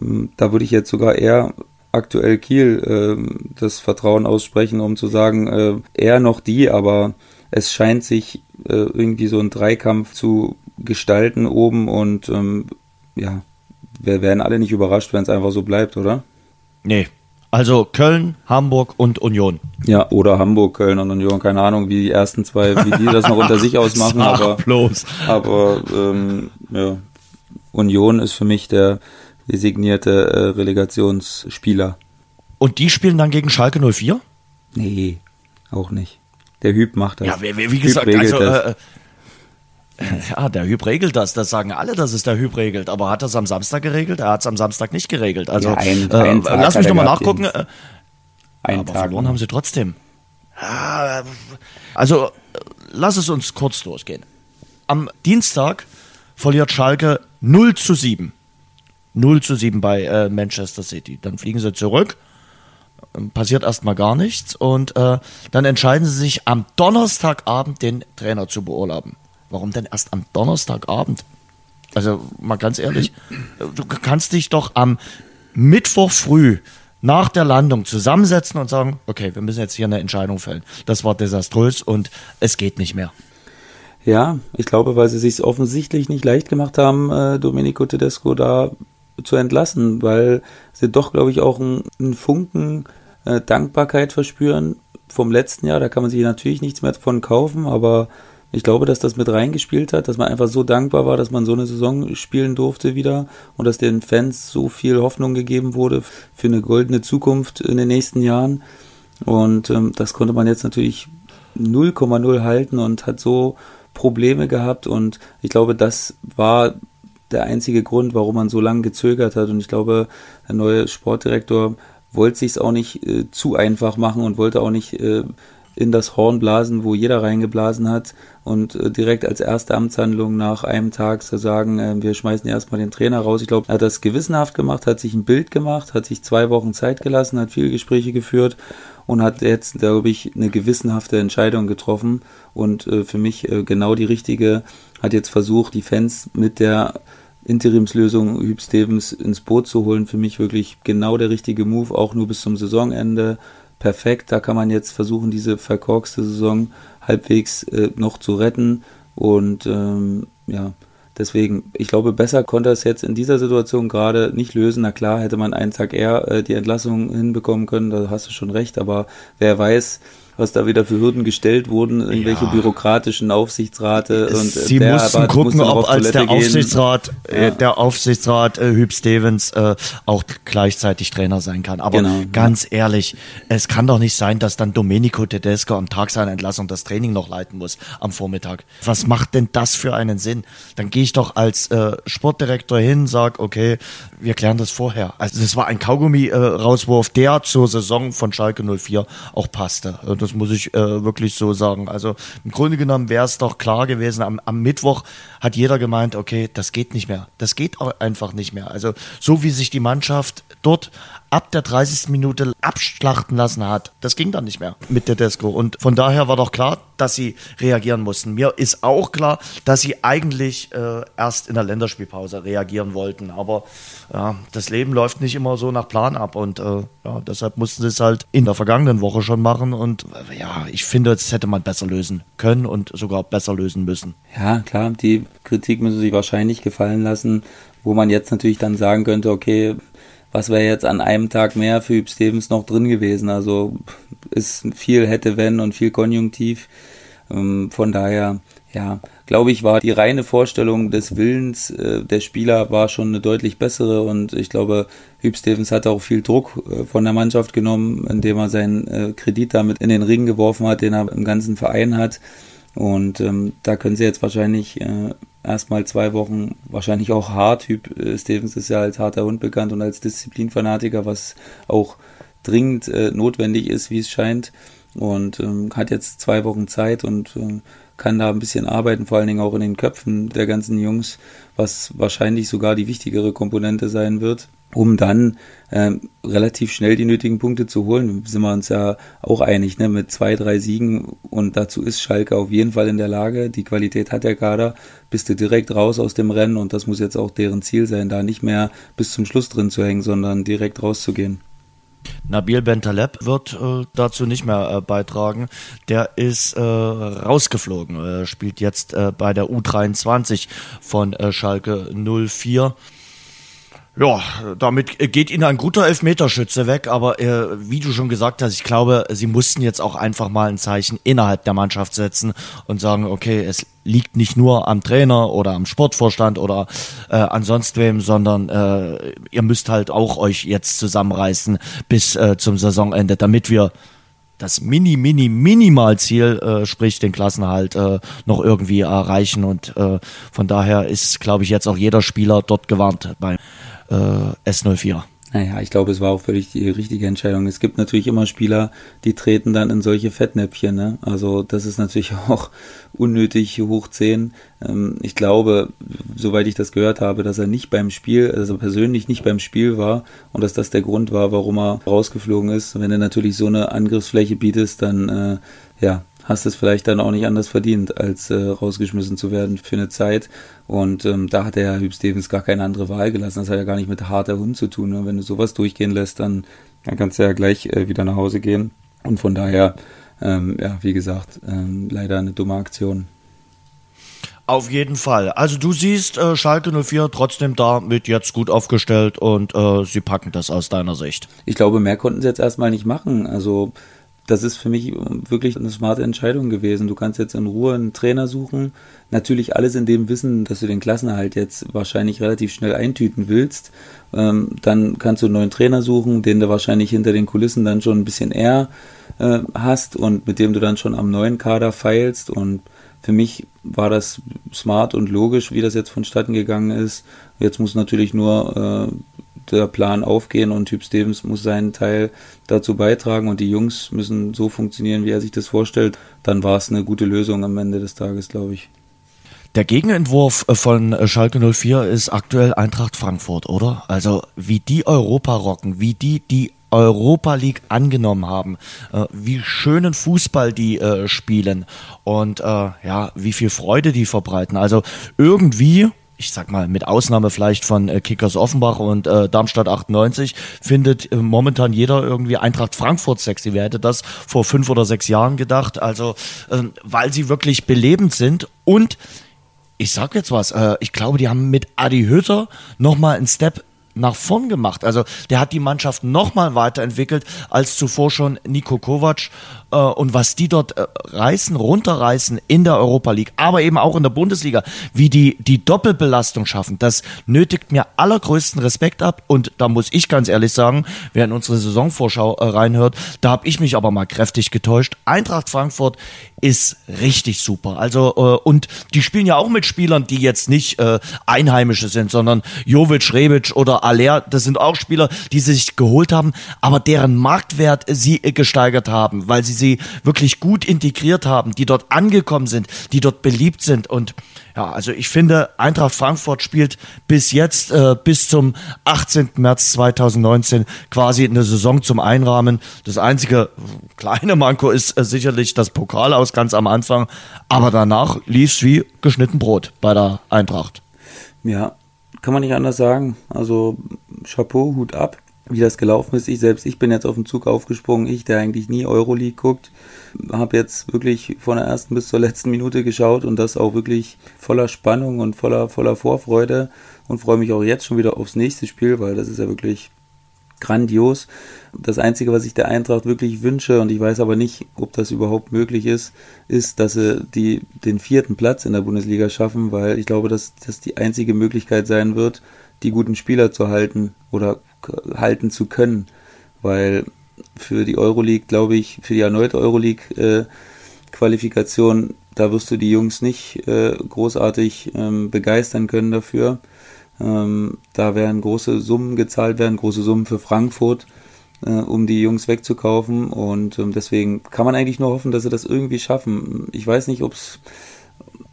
Ähm, da würde ich jetzt sogar eher aktuell Kiel äh, das Vertrauen aussprechen, um zu sagen, äh, eher noch die, aber es scheint sich äh, irgendwie so ein Dreikampf zu gestalten oben und ähm, ja, wir werden alle nicht überrascht, wenn es einfach so bleibt, oder? Nee, also Köln, Hamburg und Union. Ja, oder Hamburg, Köln und Union. Keine Ahnung, wie die ersten zwei, wie die das noch unter sich ausmachen. Aber bloß. aber ähm, ja, Union ist für mich der designierte äh, Relegationsspieler. Und die spielen dann gegen Schalke 04? Nee, auch nicht. Der Hüb macht das. Ja, wie, wie gesagt, also äh, ja, der Hüb regelt das. Das sagen alle, dass es der Hüb regelt. Aber hat er es am Samstag geregelt? Er hat es am Samstag nicht geregelt. Also, ja, einen, einen äh, lass mich nochmal nachgucken. Äh, aber Tag verloren haben sie trotzdem. Also, lass es uns kurz durchgehen. Am Dienstag verliert Schalke 0 zu 7. 0 zu 7 bei äh, Manchester City. Dann fliegen sie zurück. Passiert erstmal gar nichts. Und äh, dann entscheiden sie sich am Donnerstagabend den Trainer zu beurlauben. Warum denn erst am Donnerstagabend? Also mal ganz ehrlich, du kannst dich doch am Mittwoch früh nach der Landung zusammensetzen und sagen, okay, wir müssen jetzt hier eine Entscheidung fällen. Das war desaströs und es geht nicht mehr. Ja, ich glaube, weil sie sich offensichtlich nicht leicht gemacht haben, äh, Domenico Tedesco da zu entlassen, weil sie doch, glaube ich, auch einen, Funken äh, Dankbarkeit verspüren vom letzten Jahr. Da kann man sich natürlich nichts mehr von kaufen, aber ich glaube, dass das mit reingespielt hat, dass man einfach so dankbar war, dass man so eine Saison spielen durfte wieder und dass den Fans so viel Hoffnung gegeben wurde für eine goldene Zukunft in den nächsten Jahren. Und ähm, das konnte man jetzt natürlich 0,0 halten und hat so Probleme gehabt. Und ich glaube, das war der einzige Grund, warum man so lange gezögert hat. Und ich glaube, der neue Sportdirektor wollte sich auch nicht äh, zu einfach machen und wollte auch nicht äh, in das Horn blasen, wo jeder reingeblasen hat und äh, direkt als erste Amtshandlung nach einem Tag zu sagen, äh, wir schmeißen erstmal den Trainer raus. Ich glaube, er hat das gewissenhaft gemacht, hat sich ein Bild gemacht, hat sich zwei Wochen Zeit gelassen, hat viele Gespräche geführt und hat jetzt, glaube ich, eine gewissenhafte Entscheidung getroffen und äh, für mich äh, genau die richtige, hat jetzt versucht, die Fans mit der Interimslösung Hüb Stevens ins Boot zu holen. Für mich wirklich genau der richtige Move, auch nur bis zum Saisonende perfekt. Da kann man jetzt versuchen, diese verkorkste Saison halbwegs äh, noch zu retten. Und ähm, ja, deswegen, ich glaube, besser konnte er es jetzt in dieser Situation gerade nicht lösen. Na klar, hätte man einen Tag eher äh, die Entlassung hinbekommen können, da hast du schon recht, aber wer weiß, was da wieder für Hürden gestellt wurden, irgendwelche ja. bürokratischen Aufsichtsrate und äh, Sie mussten gucken, ob als der Aufsichtsrat, äh, ja. der Aufsichtsrat äh, Hüb Stevens äh, auch gleichzeitig Trainer sein kann. Aber genau, ganz ehrlich, es kann doch nicht sein, dass dann Domenico Tedesco am Tag seiner Entlassung das Training noch leiten muss am Vormittag. Was macht denn das für einen Sinn? Dann gehe ich doch als äh, Sportdirektor hin, sag, okay, wir klären das vorher. Also das war ein Kaugummi-Rauswurf, äh, der zur Saison von Schalke 04 auch passte. Das das muss ich äh, wirklich so sagen. Also im Grunde genommen wäre es doch klar gewesen, am, am Mittwoch hat jeder gemeint, okay, das geht nicht mehr. Das geht einfach nicht mehr. Also so wie sich die Mannschaft dort ab der 30. Minute abschlachten lassen hat. Das ging dann nicht mehr mit der Desco. Und von daher war doch klar, dass sie reagieren mussten. Mir ist auch klar, dass sie eigentlich äh, erst in der Länderspielpause reagieren wollten. Aber ja, das Leben läuft nicht immer so nach Plan ab. Und äh, ja, deshalb mussten sie es halt in der vergangenen Woche schon machen. Und äh, ja, ich finde, das hätte man besser lösen können und sogar besser lösen müssen. Ja, klar, die Kritik müssen sich wahrscheinlich gefallen lassen, wo man jetzt natürlich dann sagen könnte, okay, was wäre jetzt an einem Tag mehr für Hüb Stevens noch drin gewesen? Also ist viel hätte wenn und viel Konjunktiv. Ähm, von daher, ja, glaube ich, war die reine Vorstellung des Willens äh, der Spieler war schon eine deutlich bessere und ich glaube, Hüb Stevens hat auch viel Druck äh, von der Mannschaft genommen, indem er seinen äh, Kredit damit in den Ring geworfen hat, den er im ganzen Verein hat. Und ähm, da können sie jetzt wahrscheinlich äh, erstmal zwei Wochen wahrscheinlich auch hart. Typ äh, Stevens ist ja als harter Hund bekannt und als Disziplinfanatiker, was auch dringend äh, notwendig ist, wie es scheint. Und ähm, hat jetzt zwei Wochen Zeit und äh, kann da ein bisschen arbeiten, vor allen Dingen auch in den Köpfen der ganzen Jungs, was wahrscheinlich sogar die wichtigere Komponente sein wird um dann ähm, relativ schnell die nötigen Punkte zu holen. Sind wir uns ja auch einig, ne? mit zwei, drei Siegen und dazu ist Schalke auf jeden Fall in der Lage. Die Qualität hat der Kader, bist du direkt raus aus dem Rennen und das muss jetzt auch deren Ziel sein, da nicht mehr bis zum Schluss drin zu hängen, sondern direkt rauszugehen. Nabil Bentaleb wird äh, dazu nicht mehr äh, beitragen. Der ist äh, rausgeflogen, Er spielt jetzt äh, bei der U23 von äh, Schalke 04. Ja, damit geht ihnen ein guter Elfmeterschütze weg, aber äh, wie du schon gesagt hast, ich glaube, sie mussten jetzt auch einfach mal ein Zeichen innerhalb der Mannschaft setzen und sagen, okay, es liegt nicht nur am Trainer oder am Sportvorstand oder äh, an sonst wem, sondern äh, ihr müsst halt auch euch jetzt zusammenreißen bis äh, zum Saisonende, damit wir das Mini, Mini, Minimalziel, äh, sprich den Klassenhalt, äh, noch irgendwie erreichen. Und äh, von daher ist, glaube ich, jetzt auch jeder Spieler dort gewarnt bei äh, S04. Naja, ich glaube, es war auch völlig die richtige Entscheidung. Es gibt natürlich immer Spieler, die treten dann in solche Fettnäpfchen. Ne? Also das ist natürlich auch unnötig hoch 10. Ähm, ich glaube, soweit ich das gehört habe, dass er nicht beim Spiel, also persönlich nicht beim Spiel war und dass das der Grund war, warum er rausgeflogen ist. Wenn er natürlich so eine Angriffsfläche bietet, dann äh, ja, hast es vielleicht dann auch nicht anders verdient, als äh, rausgeschmissen zu werden für eine Zeit. Und ähm, da hat der Herr Hüb Stevens gar keine andere Wahl gelassen. Das hat ja gar nicht mit harter Hund zu tun. Ne? Wenn du sowas durchgehen lässt, dann, dann kannst du ja gleich äh, wieder nach Hause gehen. Und von daher, ähm, ja, wie gesagt, ähm, leider eine dumme Aktion. Auf jeden Fall. Also du siehst äh, Schalke 04 trotzdem damit jetzt gut aufgestellt und äh, sie packen das aus deiner Sicht. Ich glaube, mehr konnten sie jetzt erstmal nicht machen. Also das ist für mich wirklich eine smarte Entscheidung gewesen. Du kannst jetzt in Ruhe einen Trainer suchen. Natürlich alles in dem Wissen, dass du den Klassenerhalt jetzt wahrscheinlich relativ schnell eintüten willst. Ähm, dann kannst du einen neuen Trainer suchen, den du wahrscheinlich hinter den Kulissen dann schon ein bisschen eher äh, hast und mit dem du dann schon am neuen Kader feilst. Und für mich war das smart und logisch, wie das jetzt vonstatten gegangen ist. Jetzt muss natürlich nur äh, der Plan aufgehen und Typ Stevens muss seinen Teil dazu beitragen und die Jungs müssen so funktionieren, wie er sich das vorstellt, dann war es eine gute Lösung am Ende des Tages, glaube ich. Der Gegenentwurf äh, von äh, Schalke 04 ist aktuell Eintracht Frankfurt, oder? Also wie die Europa rocken, wie die die Europa League angenommen haben, äh, wie schönen Fußball die spielen und ja, wie viel Freude die verbreiten. Also irgendwie ich sag mal, mit Ausnahme vielleicht von äh, Kickers Offenbach und äh, Darmstadt 98, findet äh, momentan jeder irgendwie Eintracht Frankfurt sexy. Wer hätte das vor fünf oder sechs Jahren gedacht? Also, äh, weil sie wirklich belebend sind und ich sag jetzt was, äh, ich glaube, die haben mit Adi Hütter nochmal einen Step nach vorn gemacht. Also der hat die Mannschaft nochmal weiterentwickelt als zuvor schon Nico Kovac und was die dort äh, reißen, runterreißen in der Europa League, aber eben auch in der Bundesliga, wie die die Doppelbelastung schaffen, das nötigt mir allergrößten Respekt ab und da muss ich ganz ehrlich sagen, wer in unsere Saisonvorschau äh, reinhört, da habe ich mich aber mal kräftig getäuscht. Eintracht Frankfurt ist richtig super. Also äh, und die spielen ja auch mit Spielern, die jetzt nicht äh, Einheimische sind, sondern Jovic, Rebic oder Aller, das sind auch Spieler, die sich geholt haben, aber deren Marktwert sie gesteigert haben, weil sie sie wirklich gut integriert haben, die dort angekommen sind, die dort beliebt sind. Und ja, also ich finde, Eintracht Frankfurt spielt bis jetzt, äh, bis zum 18. März 2019 quasi eine Saison zum Einrahmen. Das einzige kleine Manko ist äh, sicherlich das Pokal aus ganz am Anfang, aber danach lief es wie geschnitten Brot bei der Eintracht. Ja, kann man nicht anders sagen. Also Chapeau, Hut ab wie das gelaufen ist. Ich selbst, ich bin jetzt auf den Zug aufgesprungen. Ich, der eigentlich nie Euroleague guckt, habe jetzt wirklich von der ersten bis zur letzten Minute geschaut und das auch wirklich voller Spannung und voller, voller Vorfreude und freue mich auch jetzt schon wieder aufs nächste Spiel, weil das ist ja wirklich grandios. Das Einzige, was ich der Eintracht wirklich wünsche, und ich weiß aber nicht, ob das überhaupt möglich ist, ist, dass sie die, den vierten Platz in der Bundesliga schaffen, weil ich glaube, dass das die einzige Möglichkeit sein wird, die guten Spieler zu halten oder halten zu können, weil für die Euroleague, glaube ich, für die erneute Euroleague-Qualifikation, da wirst du die Jungs nicht äh, großartig ähm, begeistern können dafür. Ähm, da werden große Summen gezahlt werden, große Summen für Frankfurt, äh, um die Jungs wegzukaufen. Und ähm, deswegen kann man eigentlich nur hoffen, dass sie das irgendwie schaffen. Ich weiß nicht, ob es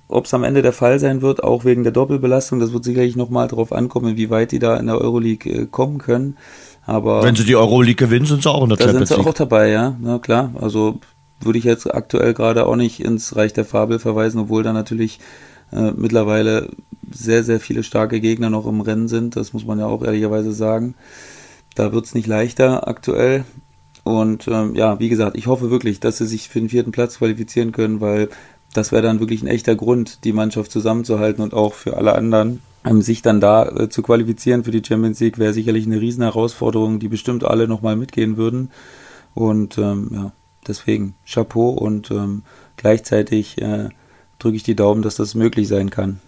ob es am Ende der Fall sein wird, auch wegen der Doppelbelastung, das wird sicherlich nochmal darauf ankommen, wie weit die da in der Euroleague äh, kommen können. Aber wenn sie die Euroleague gewinnen, sind sie auch in der Champions League. Da sind sie auch dabei, ja, na klar. Also würde ich jetzt aktuell gerade auch nicht ins Reich der Fabel verweisen, obwohl da natürlich äh, mittlerweile sehr, sehr viele starke Gegner noch im Rennen sind. Das muss man ja auch ehrlicherweise sagen. Da wird es nicht leichter aktuell. Und ähm, ja, wie gesagt, ich hoffe wirklich, dass sie sich für den vierten Platz qualifizieren können, weil das wäre dann wirklich ein echter Grund, die Mannschaft zusammenzuhalten und auch für alle anderen. Ähm, sich dann da äh, zu qualifizieren für die Champions League wäre sicherlich eine riesen Herausforderung, die bestimmt alle nochmal mitgehen würden. Und ähm, ja, deswegen Chapeau und ähm, gleichzeitig äh, drücke ich die Daumen, dass das möglich sein kann.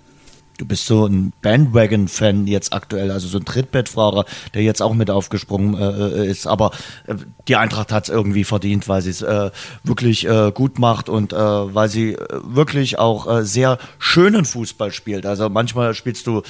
Du bist so ein Bandwagon-Fan jetzt aktuell, also so ein Trittbettfahrer, der jetzt auch mit aufgesprungen äh, äh ist. Aber äh, die Eintracht hat es irgendwie verdient, weil sie es äh, wirklich äh, gut macht und äh, weil sie wirklich auch sehr schönen Fußball spielt. Also manchmal spielst du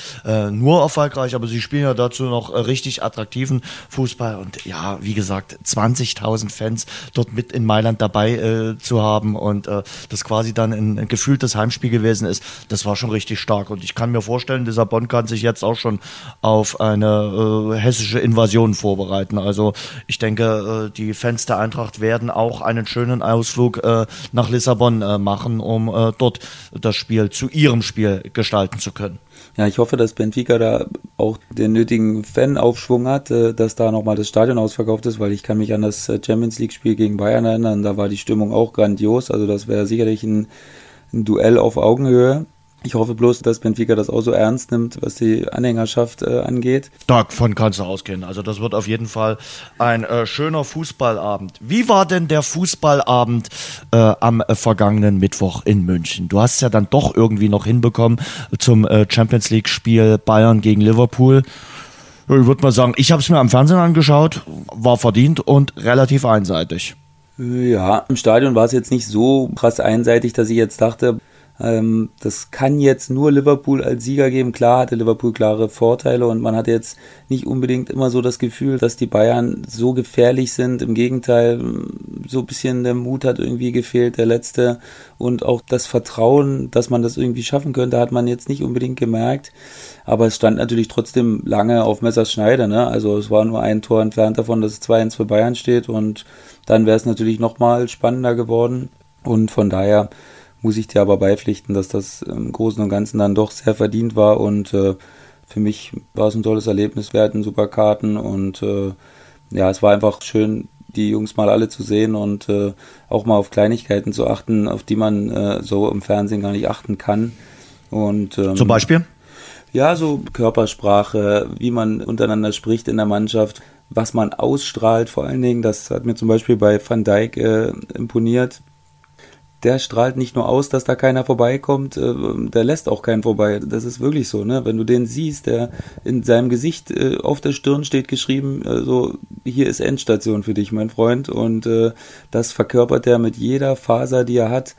nur erfolgreich, aber sie spielen ja dazu noch richtig attraktiven Fußball. Und ja, wie gesagt, 20.000 Fans dort mit in Mailand dabei zu haben und das quasi dann ein, ein gefühltes Heimspiel gewesen ist, das war schon richtig stark. Und ich kann mir vorstellen, Lissabon kann sich jetzt auch schon auf eine äh, hessische Invasion vorbereiten. Also ich denke, äh, die Fans der Eintracht werden auch einen schönen Ausflug äh, nach Lissabon äh, machen, um äh, dort das Spiel zu ihrem Spiel gestalten zu können. Ja, ich hoffe, dass Benfica da auch den nötigen Fanaufschwung hat, äh, dass da nochmal das Stadion ausverkauft ist, weil ich kann mich an das Champions League Spiel gegen Bayern erinnern, da war die Stimmung auch grandios, also das wäre sicherlich ein, ein Duell auf Augenhöhe. Ich hoffe bloß, dass Benfica das auch so ernst nimmt, was die Anhängerschaft äh, angeht. Davon kannst du ausgehen. Also das wird auf jeden Fall ein äh, schöner Fußballabend. Wie war denn der Fußballabend äh, am äh, vergangenen Mittwoch in München? Du hast es ja dann doch irgendwie noch hinbekommen zum äh, Champions League Spiel Bayern gegen Liverpool. Ich würde mal sagen, ich habe es mir am Fernsehen angeschaut, war verdient und relativ einseitig. Ja, im Stadion war es jetzt nicht so krass einseitig, dass ich jetzt dachte, ähm, das kann jetzt nur Liverpool als Sieger geben. Klar hatte Liverpool klare Vorteile und man hatte jetzt nicht unbedingt immer so das Gefühl, dass die Bayern so gefährlich sind. Im Gegenteil, so ein bisschen der Mut hat irgendwie gefehlt, der letzte. Und auch das Vertrauen, dass man das irgendwie schaffen könnte, hat man jetzt nicht unbedingt gemerkt. Aber es stand natürlich trotzdem lange auf Messers Schneide. Ne? Also es war nur ein Tor entfernt davon, dass es 2-1 für Bayern steht. Und dann wäre es natürlich nochmal spannender geworden. Und von daher muss ich dir aber beipflichten, dass das im Großen und Ganzen dann doch sehr verdient war und äh, für mich war es ein tolles Erlebnis. Wir hatten super Karten und äh, ja, es war einfach schön, die Jungs mal alle zu sehen und äh, auch mal auf Kleinigkeiten zu achten, auf die man äh, so im Fernsehen gar nicht achten kann. Und ähm, zum Beispiel? Ja, so Körpersprache, wie man untereinander spricht in der Mannschaft, was man ausstrahlt, vor allen Dingen. Das hat mir zum Beispiel bei Van Dijk äh, imponiert der strahlt nicht nur aus, dass da keiner vorbeikommt, äh, der lässt auch keinen vorbei. Das ist wirklich so, ne? Wenn du den siehst, der in seinem Gesicht äh, auf der Stirn steht geschrieben, äh, so hier ist Endstation für dich, mein Freund. Und äh, das verkörpert er mit jeder Faser, die er hat,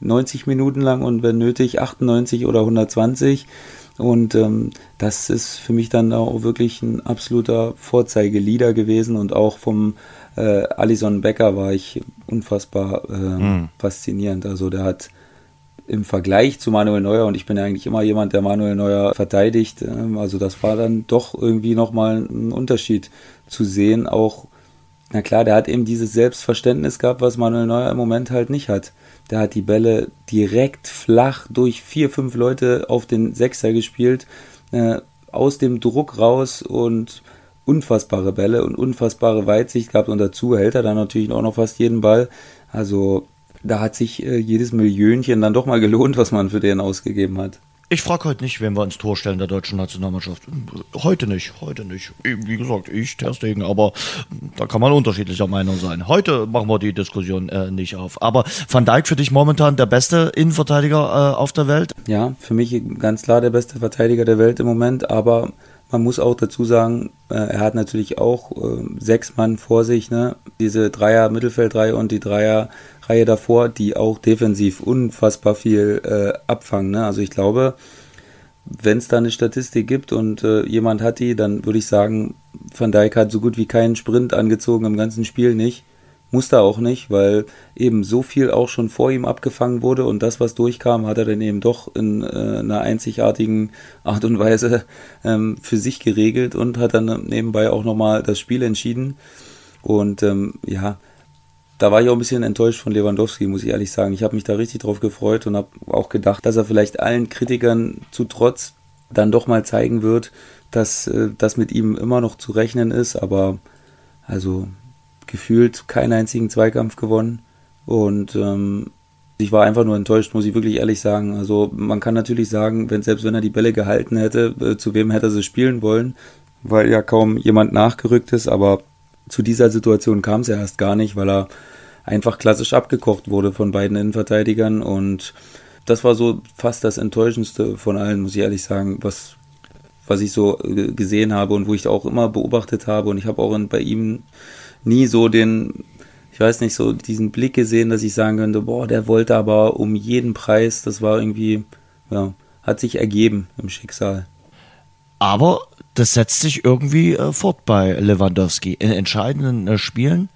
90 Minuten lang und wenn nötig 98 oder 120. Und ähm, das ist für mich dann auch wirklich ein absoluter Vorzeigelieder gewesen und auch vom äh, Alison Becker war ich unfassbar äh, mhm. faszinierend. Also der hat im Vergleich zu Manuel Neuer, und ich bin ja eigentlich immer jemand, der Manuel Neuer verteidigt, äh, also das war dann doch irgendwie nochmal ein Unterschied zu sehen. Auch, na klar, der hat eben dieses Selbstverständnis gehabt, was Manuel Neuer im Moment halt nicht hat. Der hat die Bälle direkt flach durch vier, fünf Leute auf den Sechser gespielt, äh, aus dem Druck raus und unfassbare Bälle und unfassbare Weitsicht gehabt und dazu hält er dann natürlich auch noch fast jeden Ball. Also da hat sich äh, jedes Millionchen dann doch mal gelohnt, was man für den ausgegeben hat. Ich frage heute nicht, wen wir ins Tor stellen der deutschen Nationalmannschaft. Heute nicht, heute nicht. Wie gesagt, ich, Ter Stegen, aber da kann man unterschiedlicher Meinung sein. Heute machen wir die Diskussion äh, nicht auf. Aber Van Dijk für dich momentan der beste Innenverteidiger äh, auf der Welt? Ja, für mich ganz klar der beste Verteidiger der Welt im Moment, aber Man muss auch dazu sagen, äh, er hat natürlich auch äh, sechs Mann vor sich, ne? Diese Dreier Mittelfeldreihe und die Dreier Reihe davor, die auch defensiv unfassbar viel äh, abfangen. Ne? Also ich glaube, wenn es da eine Statistik gibt und äh, jemand hat die, dann würde ich sagen, Van Dijk hat so gut wie keinen Sprint angezogen im ganzen Spiel nicht. Muss da auch nicht, weil eben so viel auch schon vor ihm abgefangen wurde und das, was durchkam, hat er dann eben doch in äh, einer einzigartigen Art und Weise ähm, für sich geregelt und hat dann nebenbei auch nochmal das Spiel entschieden. Und ähm, ja, da war ich auch ein bisschen enttäuscht von Lewandowski, muss ich ehrlich sagen. Ich habe mich da richtig drauf gefreut und habe auch gedacht, dass er vielleicht allen Kritikern zu Trotz dann doch mal zeigen wird, dass äh, das mit ihm immer noch zu rechnen ist. Aber also gefühlt keinen einzigen Zweikampf gewonnen. Und ähm, ich war einfach nur enttäuscht, muss ich wirklich ehrlich sagen. Also man kann natürlich sagen, wenn selbst wenn er die Bälle gehalten hätte, äh, zu wem hätte er sie spielen wollen, weil ja kaum jemand nachgerückt ist, aber zu dieser Situation kam es ja erst gar nicht, weil er einfach klassisch abgekocht wurde von beiden Innenverteidigern. Und das war so fast das Enttäuschendste von allen, muss ich ehrlich sagen, was, was ich so äh, gesehen habe und wo ich auch immer beobachtet habe. Und ich habe auch in, bei ihm nie so den, ich weiß nicht, so diesen Blick gesehen, dass ich sagen könnte, boah, der wollte aber um jeden Preis, das war irgendwie, ja, hat sich ergeben im Schicksal. Aber das setzt sich irgendwie äh, fort bei Lewandowski. In entscheidenden äh, Spielen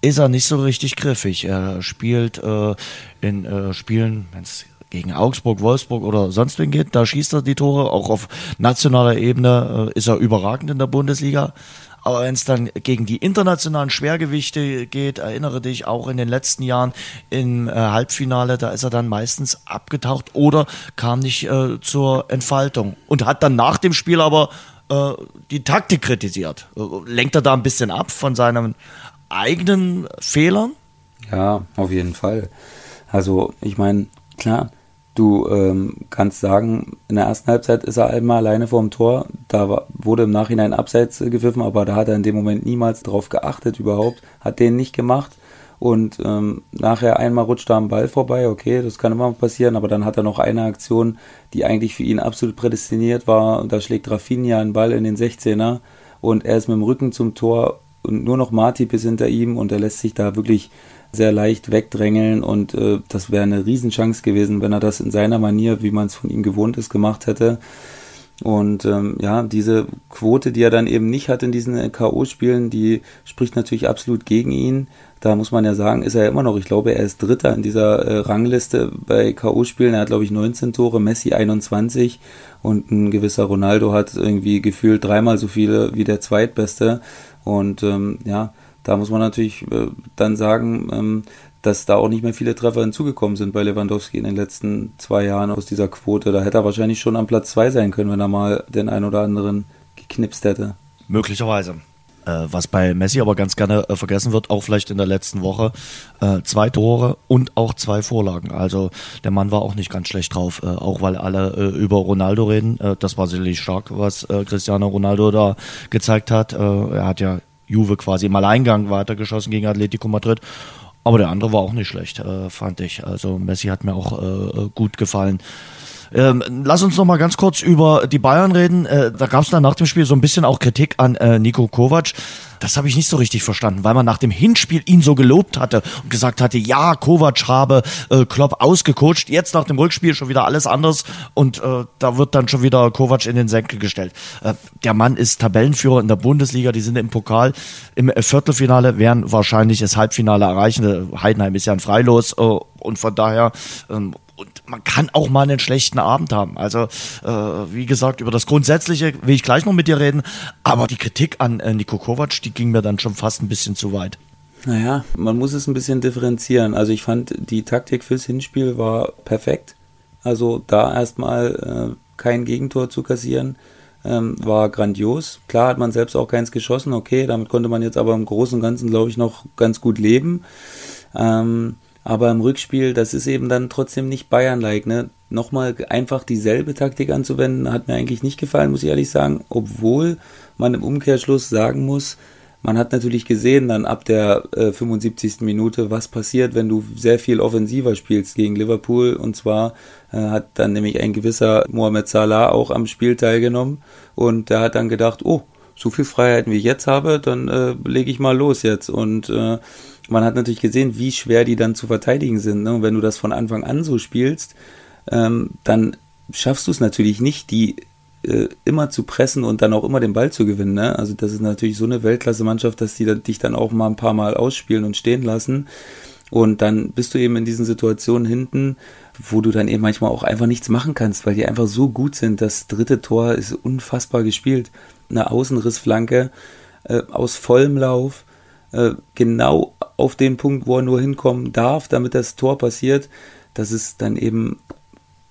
ist er nicht so richtig griffig. Er spielt äh, in äh, Spielen, wenn es gegen Augsburg, Wolfsburg oder sonst wen geht, da schießt er die Tore. Auch auf nationaler Ebene äh, ist er überragend in der Bundesliga. Aber wenn es dann gegen die internationalen Schwergewichte geht, erinnere dich auch in den letzten Jahren im äh, Halbfinale, da ist er dann meistens abgetaucht oder kam nicht äh, zur Entfaltung und hat dann nach dem Spiel aber äh, die Taktik kritisiert. Lenkt er da ein bisschen ab von seinen eigenen Fehlern? Ja, auf jeden Fall. Also ich meine, klar, du ähm, kannst sagen, in der ersten Halbzeit ist er einmal alleine vorm Tor. Da war, wurde im Nachhinein abseits gepfiffen, aber da hat er in dem Moment niemals drauf geachtet überhaupt, hat den nicht gemacht und ähm, nachher einmal rutscht er am Ball vorbei, okay, das kann immer passieren, aber dann hat er noch eine Aktion, die eigentlich für ihn absolut prädestiniert war und da schlägt Rafinha einen Ball in den 16er und er ist mit dem Rücken zum Tor und nur noch Martip ist hinter ihm und er lässt sich da wirklich sehr leicht wegdrängeln und äh, das wäre eine Riesenchance gewesen, wenn er das in seiner Manier, wie man es von ihm gewohnt ist, gemacht hätte. Und ähm, ja, diese Quote, die er dann eben nicht hat in diesen K.O.-Spielen, die spricht natürlich absolut gegen ihn. Da muss man ja sagen, ist er immer noch, ich glaube, er ist Dritter in dieser äh, Rangliste bei K.O.-Spielen. Er hat, glaube ich, 19 Tore, Messi 21 und ein gewisser Ronaldo hat irgendwie gefühlt dreimal so viele wie der Zweitbeste. Und ähm, ja, da muss man natürlich äh, dann sagen, ähm, dass da auch nicht mehr viele Treffer hinzugekommen sind bei Lewandowski in den letzten zwei Jahren aus dieser Quote. Da hätte er wahrscheinlich schon am Platz zwei sein können, wenn er mal den einen oder anderen geknipst hätte. Möglicherweise. Äh, was bei Messi aber ganz gerne äh, vergessen wird, auch vielleicht in der letzten Woche, äh, zwei Tore und auch zwei Vorlagen. Also der Mann war auch nicht ganz schlecht drauf, äh, auch weil alle äh, über Ronaldo reden. Äh, das war sicherlich stark, was Cristiano Ronaldo da gezeigt hat. er hat ja Juve quasi im Alleingang weitergeschossen gegen Atletico Madrid. Aber der andere war auch nicht schlecht, fand ich. Also Messi hat mir auch gut gefallen. Ähm, lass uns noch mal ganz kurz über die Bayern reden. Äh, da gab es dann nach dem Spiel so ein bisschen auch Kritik an äh, Nico Kovac. Das habe ich nicht so richtig verstanden, weil man nach dem Hinspiel ihn so gelobt hatte und gesagt hatte, ja, Kovac habe äh, Klopp ausgecoacht. Jetzt nach dem Rückspiel schon wieder alles anders und äh, da wird dann schon wieder Kovac in den Senkel gestellt. Äh, der Mann ist Tabellenführer in der Bundesliga, die sind im Pokal im Viertelfinale, werden wahrscheinlich das Halbfinale erreichen. Heidenheim ist ja ein Freilos äh, und von daher ähm, und man kann auch mal einen schlechten Abend haben. Also, äh, wie gesagt, über das Grundsätzliche will ich gleich noch mit dir reden, aber die Kritik an äh, Niko Kovac, die ging mir dann schon fast ein bisschen zu weit. Naja, man muss es ein bisschen differenzieren. Also ich fand, die Taktik fürs Hinspiel war perfekt. Also da erstmal äh, kein Gegentor zu kassieren, ähm, war grandios. Klar hat man selbst auch keins geschossen, okay, damit konnte man jetzt aber im Großen und Ganzen, glaube ich, noch ganz gut leben. Ähm, aber im Rückspiel, das ist eben dann trotzdem nicht Bayern-like. Ne? Nochmal einfach dieselbe Taktik anzuwenden, hat mir eigentlich nicht gefallen, muss ich ehrlich sagen. Obwohl man im Umkehrschluss sagen muss, man hat natürlich gesehen dann ab der äh, 75. Minute, was passiert, wenn du sehr viel offensiver spielst gegen Liverpool. Und zwar äh, hat dann nämlich ein gewisser Mohamed Salah auch am Spiel teilgenommen und der hat dann gedacht, oh, so viel Freiheiten wie ich jetzt habe, dann äh, lege ich mal los jetzt. Und äh, man hat natürlich gesehen, wie schwer die dann zu verteidigen sind. Ne? Und wenn du das von Anfang an so spielst, ähm, dann schaffst du es natürlich nicht, die äh, immer zu pressen und dann auch immer den Ball zu gewinnen. Ne? Also das ist natürlich so eine Weltklasse-Mannschaft, dass die dich dann auch mal ein paar Mal ausspielen und stehen lassen. Und dann bist du eben in diesen Situationen hinten, wo du dann eben manchmal auch einfach nichts machen kannst, weil die einfach so gut sind. Das dritte Tor ist unfassbar gespielt. Eine Außenrissflanke äh, aus vollem Lauf, äh, genau auf den Punkt, wo er nur hinkommen darf, damit das Tor passiert. Das ist dann eben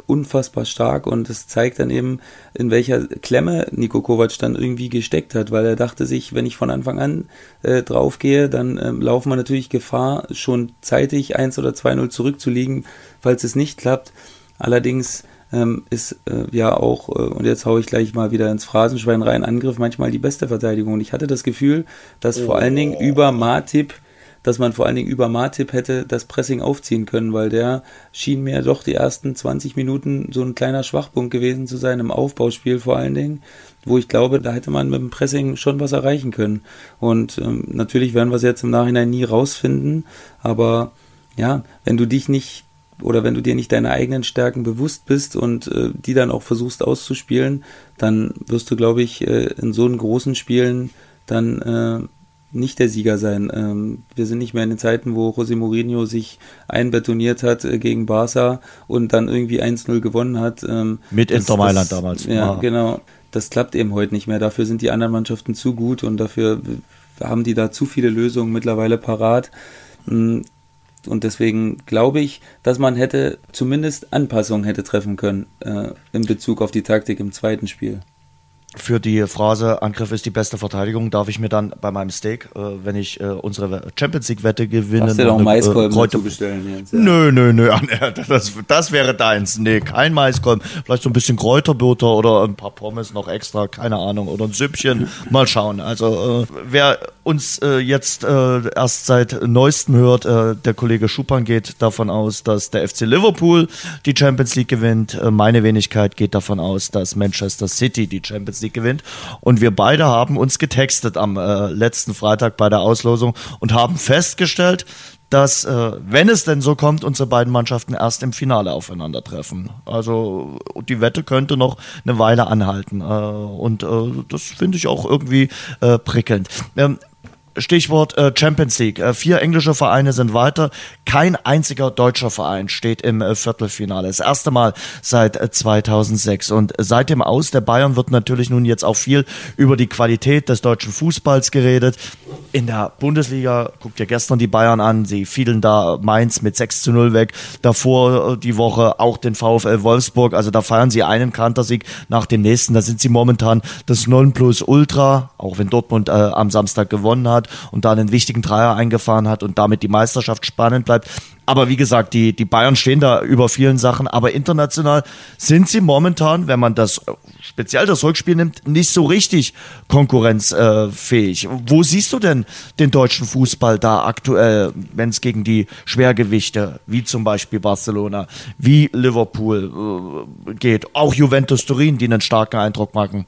unfassbar stark und es zeigt dann eben, in welcher Klemme Nico Kovac dann irgendwie gesteckt hat, weil er dachte sich, wenn ich von Anfang an äh, draufgehe, dann äh, laufen wir natürlich Gefahr, schon zeitig 1 oder 2-0 zurückzuliegen, falls es nicht klappt. Allerdings ähm, ist äh, ja auch, äh, und jetzt haue ich gleich mal wieder ins Phrasenschwein rein, Angriff manchmal die beste Verteidigung. Und ich hatte das Gefühl, dass oh. vor allen Dingen über Martip dass man vor allen Dingen über Matip hätte das Pressing aufziehen können, weil der schien mir doch die ersten 20 Minuten so ein kleiner Schwachpunkt gewesen zu sein im Aufbauspiel vor allen Dingen, wo ich glaube, da hätte man mit dem Pressing schon was erreichen können. Und ähm, natürlich werden wir es jetzt im Nachhinein nie rausfinden, aber ja, wenn du dich nicht oder wenn du dir nicht deine eigenen Stärken bewusst bist und äh, die dann auch versuchst auszuspielen, dann wirst du, glaube ich, äh, in so einen großen Spielen dann äh, nicht der Sieger sein. Ähm, wir sind nicht mehr in den Zeiten, wo José Mourinho sich einbetoniert hat äh, gegen Barca und dann irgendwie 1-0 gewonnen hat. Ähm, Mit Inter Mailand damals. Ja, ah. genau. Das klappt eben heute nicht mehr. Dafür sind die anderen Mannschaften zu gut und dafür haben die da zu viele Lösungen mittlerweile parat. Mm, und deswegen glaube ich, dass man hätte zumindest Anpassungen hätte treffen können äh, in Bezug auf die Taktik im zweiten Spiel für die Phrase Angriff ist die beste Verteidigung darf ich mir dann bei meinem Steak, äh, wenn ich äh, unsere Champions League Wette gewinne, Darfst du noch Maiskolben äh, bestellen jetzt, ja. Nö, nö, nö, das, das wäre deins. Nee, kein Maiskolben, vielleicht so ein bisschen Kräuterbutter oder ein paar Pommes noch extra, keine Ahnung, oder ein Süppchen, mal schauen. Also äh, wer uns äh, jetzt äh, erst seit neuestem hört, äh, der Kollege Schupan geht davon aus, dass der FC Liverpool die Champions League gewinnt. Äh, meine Wenigkeit geht davon aus, dass Manchester City die Champions League gewinnt. Und wir beide haben uns getextet am äh, letzten Freitag bei der Auslosung und haben festgestellt, dass, äh, wenn es denn so kommt, unsere beiden Mannschaften erst im Finale aufeinandertreffen. Also die Wette könnte noch eine Weile anhalten. Äh, und äh, das finde ich auch irgendwie äh, prickelnd. Ähm, Stichwort äh, Champions League. Äh, vier englische Vereine sind weiter. Kein einziger deutscher Verein steht im äh, Viertelfinale. Das erste Mal seit 2006. Und seit dem Aus der Bayern wird natürlich nun jetzt auch viel über die Qualität des deutschen Fußballs geredet. In der Bundesliga, guckt ihr gestern die Bayern an, sie fielen da Mainz mit 6 zu 0 weg. Davor die Woche auch den VfL Wolfsburg. Also da feiern sie einen Kantersieg nach dem nächsten. Da sind sie momentan das Nonplusultra, auch wenn Dortmund äh, am Samstag gewonnen hat hat und da einen wichtigen Dreier eingefahren hat und damit die Meisterschaft spannend bleibt. Aber wie gesagt, die, die Bayern stehen da über vielen Sachen, aber international sind sie momentan, wenn man das speziell das Rückspiel nimmt, nicht so richtig konkurrenzfähig. Wo siehst du denn den deutschen Fußball da aktuell, wenn es gegen die Schwergewichte, wie zum Beispiel Barcelona, wie Liverpool äh, geht, auch Juventus Turin, die einen starken Eindruck machen?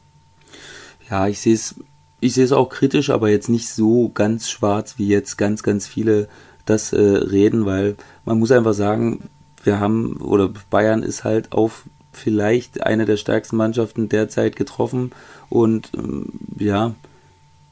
Ja, ich sehe es ich sehe es auch kritisch, aber jetzt nicht so ganz schwarz, wie jetzt ganz, ganz viele das äh, reden, weil man muss einfach sagen, wir haben, oder Bayern ist halt auf vielleicht eine der stärksten Mannschaften derzeit getroffen und ähm, ja,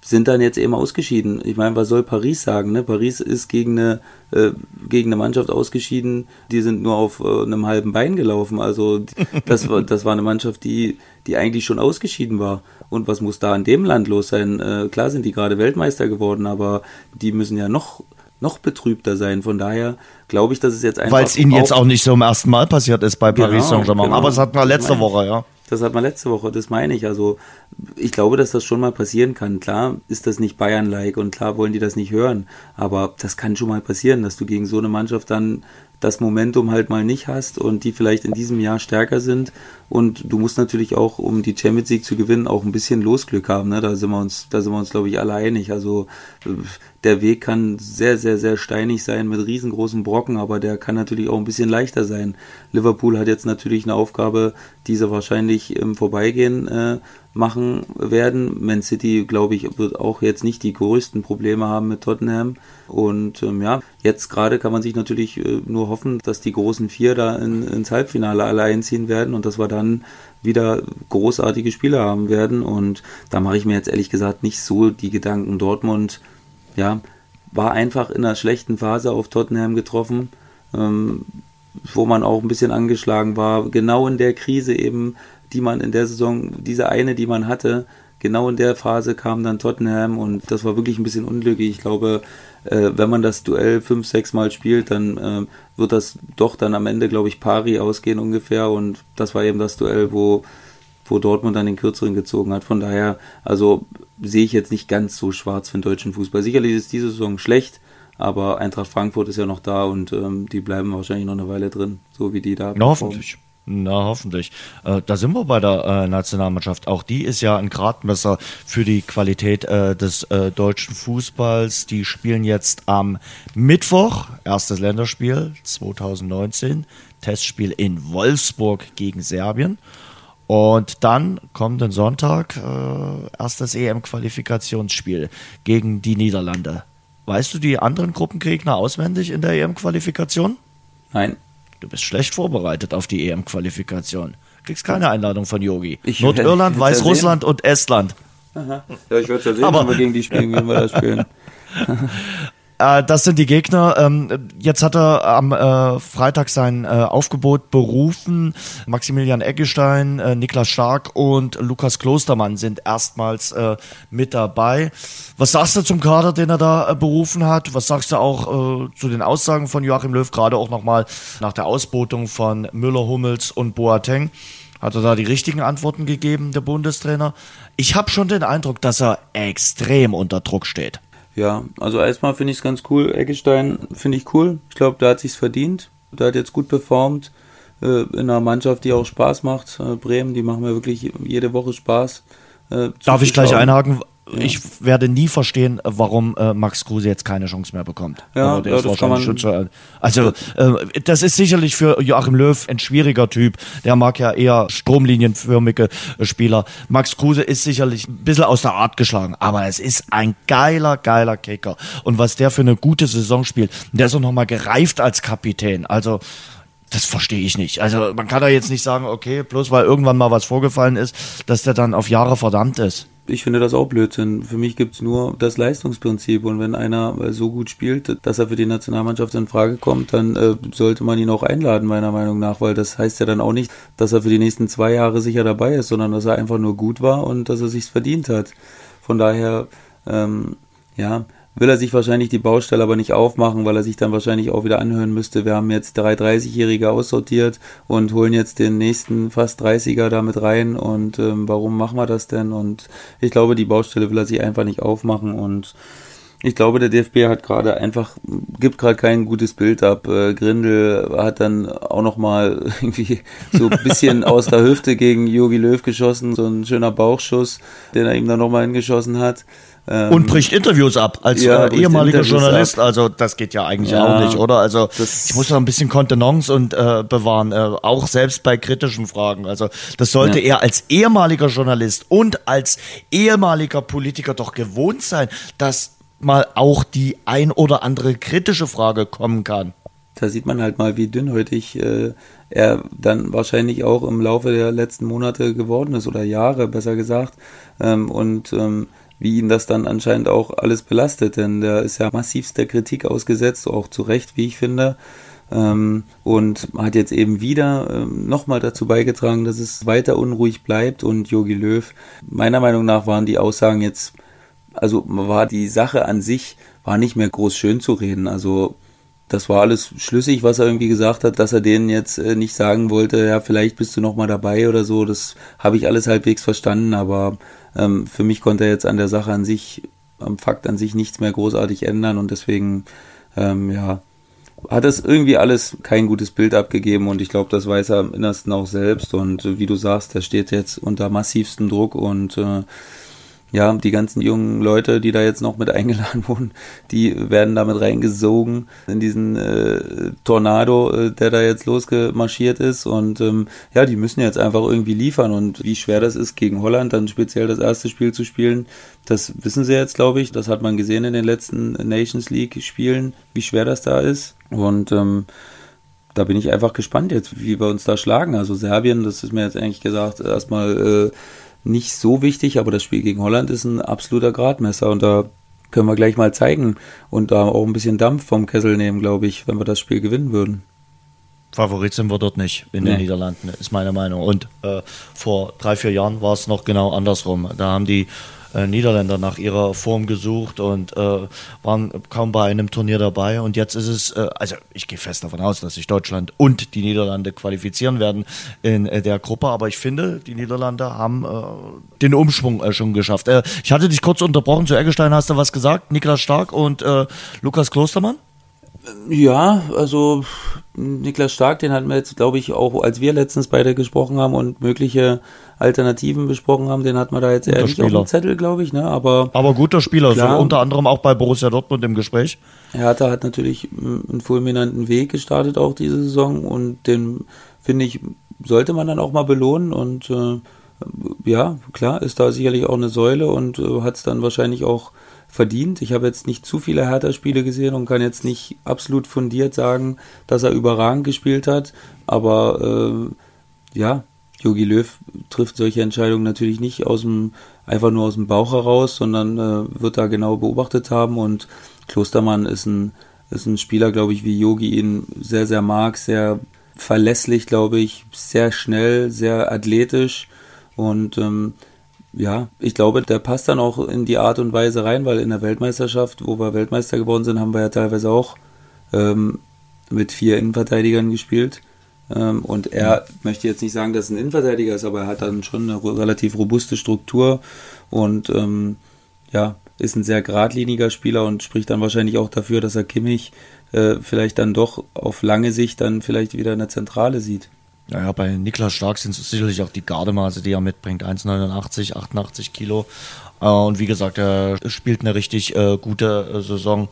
sind dann jetzt eben ausgeschieden. Ich meine, was soll Paris sagen? Ne? Paris ist gegen eine, äh, gegen eine Mannschaft ausgeschieden, die sind nur auf äh, einem halben Bein gelaufen. Also das war, das war eine Mannschaft, die, die eigentlich schon ausgeschieden war. Und was muss da in dem Land los sein? Äh, klar sind die gerade Weltmeister geworden, aber die müssen ja noch noch betrübter sein. Von daher glaube ich, dass es jetzt einfach. Weil es ihnen jetzt auch nicht so im ersten Mal passiert ist bei Paris genau, Saint-Germain. Genau. Aber es hat mal letzte Woche, ja. Das hat man letzte Woche, das meine ich. Also ich glaube, dass das schon mal passieren kann. Klar ist das nicht Bayern-like und klar wollen die das nicht hören, aber das kann schon mal passieren, dass du gegen so eine Mannschaft dann das Momentum halt mal nicht hast und die vielleicht in diesem Jahr stärker sind. Und du musst natürlich auch, um die Champions League zu gewinnen, auch ein bisschen Losglück haben. Ne? Da sind wir uns, da sind wir uns, glaube ich, alle einig. Also der Weg kann sehr, sehr, sehr steinig sein mit riesengroßen Brocken, aber der kann natürlich auch ein bisschen leichter sein. Liverpool hat jetzt natürlich eine Aufgabe, die sie wahrscheinlich im Vorbeigehen äh, machen werden. Man City, glaube ich, wird auch jetzt nicht die größten Probleme haben mit Tottenham. Und ähm, ja, jetzt gerade kann man sich natürlich äh, nur hoffen, dass die großen vier da in, ins Halbfinale alle einziehen werden und dass wir dann wieder großartige Spiele haben werden. Und da mache ich mir jetzt ehrlich gesagt nicht so die Gedanken. Dortmund, ja, war einfach in einer schlechten Phase auf Tottenham getroffen. Ähm, wo man auch ein bisschen angeschlagen war, genau in der Krise eben die man in der Saison, diese eine, die man hatte, genau in der Phase kam dann Tottenham und das war wirklich ein bisschen unglücklich. Ich glaube, äh, wenn man das Duell fünf, sechs Mal spielt, dann äh, wird das doch dann am Ende, glaube ich, pari ausgehen ungefähr und das war eben das Duell, wo, wo Dortmund dann den Kürzeren gezogen hat. Von daher, also sehe ich jetzt nicht ganz so schwarz für den deutschen Fußball. Sicherlich ist diese Saison schlecht, aber Eintracht Frankfurt ist ja noch da und ähm, die bleiben wahrscheinlich noch eine Weile drin, so wie die da. Na, hoffentlich. Na, hoffentlich. Äh, da sind wir bei der äh, Nationalmannschaft. Auch die ist ja ein Gradmesser für die Qualität äh, des äh, deutschen Fußballs. Die spielen jetzt am Mittwoch, erstes Länderspiel 2019, Testspiel in Wolfsburg gegen Serbien. Und dann kommenden Sonntag äh, erstes EM-Qualifikationsspiel gegen die Niederlande. Weißt du die anderen Gruppengegner auswendig in der EM-Qualifikation? Nein. Du bist schlecht vorbereitet auf die EM-Qualifikation. Kriegst keine Einladung von Yogi. Nordirland, Weißrussland und Estland. Aha. Ja, ich würde es ja sehen, Aber, wenn wir gegen die spielen, wie wir da spielen. Äh, das sind die Gegner. Ähm, jetzt hat er am äh, Freitag sein äh, Aufgebot berufen. Maximilian Eggestein, äh, Niklas Stark und Lukas Klostermann sind erstmals äh, mit dabei. Was sagst du zum Kader, den er da äh, berufen hat? Was sagst du auch zu den Aussagen von Joachim Löw, gerade auch nochmal nach der Ausbotung von Müller, Hummels und Boateng? Hat er da die richtigen Antworten gegeben, der Bundestrainer? Ich habe schon den Eindruck, dass er extrem unter Druck steht. Ja, also erstmal finde ich es ganz cool. Eggestein finde ich cool. Ich glaube, da hat sich's verdient. Der hat jetzt gut performt äh, in einer Mannschaft, die auch Spaß macht. Äh, Bremen, die machen mir wirklich jede Woche Spaß. Äh, Darf ich gleich einhaken? Ich werde nie verstehen, warum äh, Max Kruse jetzt keine Chance mehr bekommt. Ja, also, ja das kann man zu, also äh, das ist sicherlich für Joachim Löw ein schwieriger Typ. Der mag ja eher stromlinienförmige äh, Spieler. Max Kruse ist sicherlich ein bisschen aus der Art geschlagen, aber es ist ein geiler, geiler Kicker. Und was der für eine gute Saison spielt, der ist auch nochmal gereift als Kapitän. Also das verstehe ich nicht. Also man kann da jetzt nicht sagen, okay, bloß weil irgendwann mal was vorgefallen ist, dass der dann auf Jahre verdammt ist ich finde das auch Blödsinn. Für mich gibt es nur das Leistungsprinzip und wenn einer äh, so gut spielt, dass er für die Nationalmannschaft in Frage kommt, dann äh, sollte man ihn auch einladen, meiner Meinung nach, weil das heißt ja dann auch nicht, dass er für die nächsten zwei Jahre sicher dabei ist, sondern dass er einfach nur gut war und dass er sich's verdient hat. Von daher, ähm, ja, will er sich wahrscheinlich die Baustelle aber nicht aufmachen, weil er sich dann wahrscheinlich auch wieder anhören müsste, wir haben jetzt drei 30-Jährige aussortiert und holen jetzt den nächsten fast 30er damit rein und ähm, warum machen wir das denn? Und ich glaube, die Baustelle will er sich einfach nicht aufmachen und ich glaube, der DFB hat gerade einfach, gibt gerade kein gutes Bild ab. Äh, Grindel hat dann auch nochmal irgendwie so ein bisschen aus der Hüfte gegen Jogi Löw geschossen, so ein schöner Bauchschuss, den er ihm dann nochmal hingeschossen hat. Ähm, und bricht Interviews ab als ja, äh, ehemaliger Interviews Journalist. Ab. Also das geht ja eigentlich ja, auch nicht, oder? Also ich muss da ein bisschen Kontenance und äh, bewahren, äh, auch selbst bei kritischen Fragen. Also das sollte ja. er als ehemaliger Journalist und als ehemaliger Politiker doch gewohnt sein, dass mal auch die ein oder andere kritische Frage kommen kann. Da sieht man halt mal, wie dünnhäutig äh, er dann wahrscheinlich auch im Laufe der letzten Monate geworden ist oder Jahre, besser gesagt. Ähm, und ähm, wie ihn das dann anscheinend auch alles belastet, denn der ist ja massivst der Kritik ausgesetzt, auch zu Recht, wie ich finde. Ähm, und hat jetzt eben wieder ähm, nochmal dazu beigetragen, dass es weiter unruhig bleibt und Yogi Löw, meiner Meinung nach waren die Aussagen jetzt, also war die Sache an sich, war nicht mehr groß schön zu reden. Also das war alles schlüssig, was er irgendwie gesagt hat, dass er denen jetzt äh, nicht sagen wollte, ja, vielleicht bist du nochmal dabei oder so. Das habe ich alles halbwegs verstanden, aber ähm, für mich konnte er jetzt an der Sache an sich, am Fakt an sich nichts mehr großartig ändern und deswegen, ähm, ja, hat es irgendwie alles kein gutes Bild abgegeben und ich glaube, das weiß er im Innersten auch selbst und äh, wie du sagst, der steht jetzt unter massivstem Druck und äh, ja, die ganzen jungen Leute, die da jetzt noch mit eingeladen wurden, die werden damit reingesogen in diesen äh, Tornado, äh, der da jetzt losgemarschiert ist. Und ähm, ja, die müssen jetzt einfach irgendwie liefern. Und wie schwer das ist, gegen Holland dann speziell das erste Spiel zu spielen, das wissen sie jetzt, glaube ich. Das hat man gesehen in den letzten Nations League-Spielen, wie schwer das da ist. Und ähm, da bin ich einfach gespannt jetzt, wie wir uns da schlagen. Also Serbien, das ist mir jetzt eigentlich gesagt, erstmal äh, nicht so wichtig, aber das Spiel gegen Holland ist ein absoluter Gradmesser und da können wir gleich mal zeigen und da auch ein bisschen Dampf vom Kessel nehmen, glaube ich, wenn wir das Spiel gewinnen würden. Favorit sind wir dort nicht in nee. den Niederlanden, ist meine Meinung. Und äh, vor drei, vier Jahren war es noch genau andersrum. Da haben die äh, Niederländer nach ihrer Form gesucht und äh, waren kaum bei einem Turnier dabei. Und jetzt ist es, äh, also ich gehe fest davon aus, dass sich Deutschland und die Niederlande qualifizieren werden in äh, der Gruppe. Aber ich finde, die Niederlande haben äh, den Umschwung äh, schon geschafft. Ich hatte dich kurz unterbrochen. Zu Eggestein hast du was gesagt. Niklas Stark und äh, Lukas Klostermann? Ja, also Niklas Stark, den hatten wir jetzt, glaube ich, auch als wir letztens beide gesprochen haben und mögliche Alternativen besprochen haben, den hat man da jetzt eher nicht auf dem Zettel, glaube ich, ne? Aber, Aber guter Spieler, klar, so unter anderem auch bei Borussia Dortmund im Gespräch. Hertha hat natürlich einen fulminanten Weg gestartet auch diese Saison und den finde ich sollte man dann auch mal belohnen und äh, ja, klar, ist da sicherlich auch eine Säule und äh, hat es dann wahrscheinlich auch verdient. Ich habe jetzt nicht zu viele Hertha-Spiele gesehen und kann jetzt nicht absolut fundiert sagen, dass er überragend gespielt hat. Aber äh, ja, Jogi Löw trifft solche Entscheidungen natürlich nicht aus dem, einfach nur aus dem Bauch heraus, sondern äh, wird da genau beobachtet haben. Und Klostermann ist ein, ist ein Spieler, glaube ich, wie Yogi ihn sehr, sehr mag, sehr verlässlich, glaube ich, sehr schnell, sehr athletisch und ähm, ja, ich glaube, der passt dann auch in die Art und Weise rein, weil in der Weltmeisterschaft, wo wir Weltmeister geworden sind, haben wir ja teilweise auch ähm, mit vier Innenverteidigern gespielt. Ähm, und er mhm. möchte jetzt nicht sagen, dass er ein Innenverteidiger ist, aber er hat dann schon eine relativ robuste Struktur und ähm, ja, ist ein sehr geradliniger Spieler und spricht dann wahrscheinlich auch dafür, dass er Kimmich äh, vielleicht dann doch auf lange Sicht dann vielleicht wieder in der Zentrale sieht. Naja, bei Niklas Stark sind es sicherlich auch die Gardemaße, die er mitbringt. 1,89, 88 Kilo. Äh, und wie gesagt, er spielt eine richtig äh, gute äh, Saison.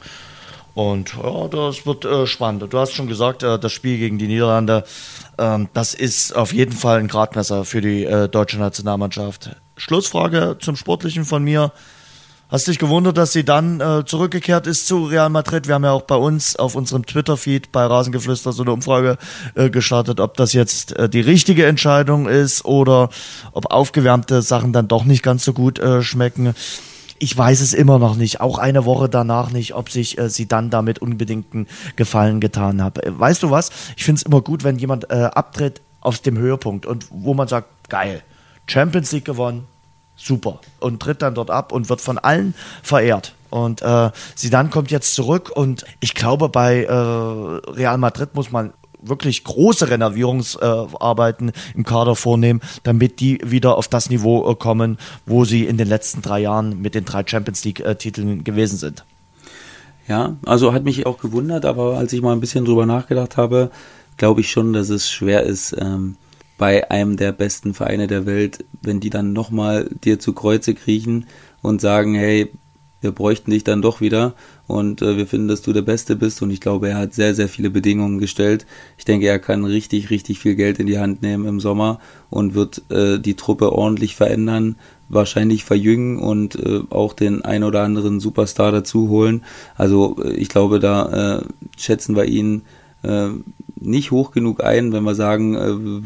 Und ja, das wird äh, spannend. Du hast schon gesagt, äh, das Spiel gegen die Niederlande, ähm, das ist auf jeden Fall ein Gradmesser für die äh, deutsche Nationalmannschaft. Schlussfrage zum Sportlichen von mir. Hast dich gewundert, dass sie dann äh, zurückgekehrt ist zu Real Madrid? Wir haben ja auch bei uns auf unserem Twitter-Feed bei Rasengeflüster so eine Umfrage äh, gestartet, ob das jetzt äh, die richtige Entscheidung ist oder ob aufgewärmte Sachen dann doch nicht ganz so gut äh, schmecken. Ich weiß es immer noch nicht, auch eine Woche danach nicht, ob sich äh, sie dann damit unbedingten Gefallen getan hat. Äh, weißt du was? Ich finde es immer gut, wenn jemand äh, abtritt aus dem Höhepunkt und wo man sagt, geil, Champions League gewonnen, super. Und tritt dann dort ab und wird von allen verehrt. Und äh, sie dann kommt jetzt zurück und ich glaube, bei äh, Real Madrid muss man wirklich große Renovierungsarbeiten äh, im Kader vornehmen, damit die wieder auf das Niveau äh, kommen, wo sie in den letzten drei Jahren mit den drei Champions League-Titeln äh, gewesen sind. Ja, also hat mich auch gewundert, aber als ich mal ein bisschen drüber nachgedacht habe, glaube ich schon, dass es schwer ist, ähm, bei einem der besten Vereine der Welt, wenn die dann nochmal dir zu Kreuze kriechen und sagen, hey, wir bräuchten dich dann doch wieder und äh, wir finden, dass du der Beste bist und ich glaube, er hat sehr, sehr viele Bedingungen gestellt. Ich denke, er kann richtig, richtig viel Geld in die Hand nehmen im Sommer und wird äh, die Truppe ordentlich verändern, wahrscheinlich verjüngen und äh, auch den ein oder anderen Superstar dazu holen. Also äh, ich glaube, da äh, schätzen wir ihn äh, nicht hoch genug ein, wenn wir sagen,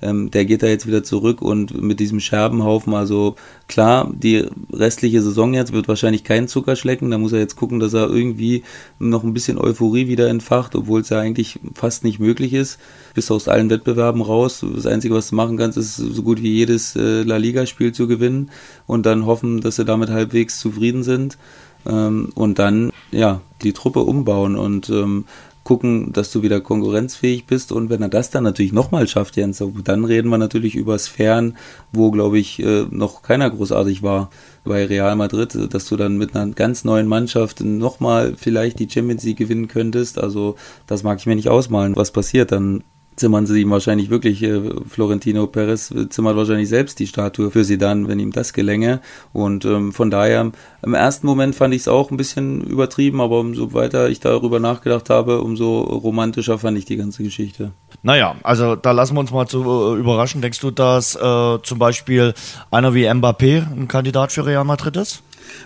ähm, der geht da jetzt wieder zurück und mit diesem Scherbenhaufen, also klar, die restliche Saison jetzt wird wahrscheinlich keinen Zucker schlecken, da muss er jetzt gucken, dass er irgendwie noch ein bisschen Euphorie wieder entfacht, obwohl es ja eigentlich fast nicht möglich ist, bis aus allen Wettbewerben raus. Das Einzige, was du machen kannst, ist so gut wie jedes äh, La Liga-Spiel zu gewinnen und dann hoffen, dass sie damit halbwegs zufrieden sind. Ähm, und dann, ja, die Truppe umbauen. Und ähm, gucken, dass du wieder konkurrenzfähig bist. Und wenn er das dann natürlich nochmal schafft, Jens, dann reden wir natürlich über Sphären, wo, glaube ich, äh, noch keiner großartig war bei Real Madrid, dass du dann mit einer ganz neuen Mannschaft nochmal vielleicht die Champions League gewinnen könntest. Also das mag ich mir nicht ausmalen, was passiert. Dann zimmern sie ihm wahrscheinlich wirklich, äh, Florentino Perez zimmert wahrscheinlich selbst die Statue für sie dann, wenn ihm das gelänge. Und ähm, von daher, im ersten Moment fand ich es auch ein bisschen übertrieben, aber umso weiter ich darüber nachgedacht habe, umso romantischer fand ich die ganze Geschichte. Naja, also da lassen wir uns mal zu äh, überraschen. Denkst du, dass äh, zum Beispiel einer wie Mbappé ein Kandidat für Real Madrid ist?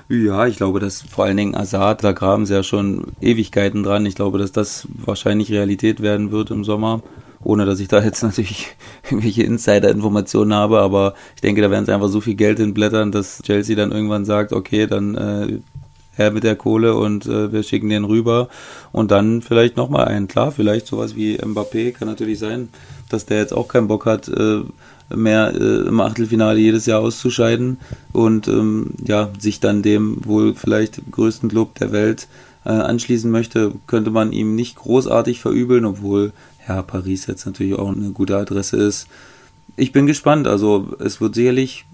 Ja, ich glaube, dass vor allen Dingen Assad, da graben sie ja schon Ewigkeiten dran. Ich glaube, dass das wahrscheinlich Realität werden wird im Sommer ohne dass ich da jetzt natürlich irgendwelche Insider-Informationen habe, aber ich denke, da werden sie einfach so viel Geld hinblättern, dass Chelsea dann irgendwann sagt, okay, dann äh, her mit der Kohle und äh, wir schicken den rüber und dann vielleicht nochmal einen. Klar, vielleicht sowas wie Mbappé kann natürlich sein, dass der jetzt auch keinen Bock hat, äh, mehr äh, im Achtelfinale jedes Jahr auszuscheiden und ähm, ja, sich dann dem wohl vielleicht größten Club der Welt äh, anschließen möchte, könnte man ihm nicht großartig verübeln, obwohl ja, Paris jetzt natürlich auch eine gute Adresse ist. Ich bin gespannt. Also es wird sicherlich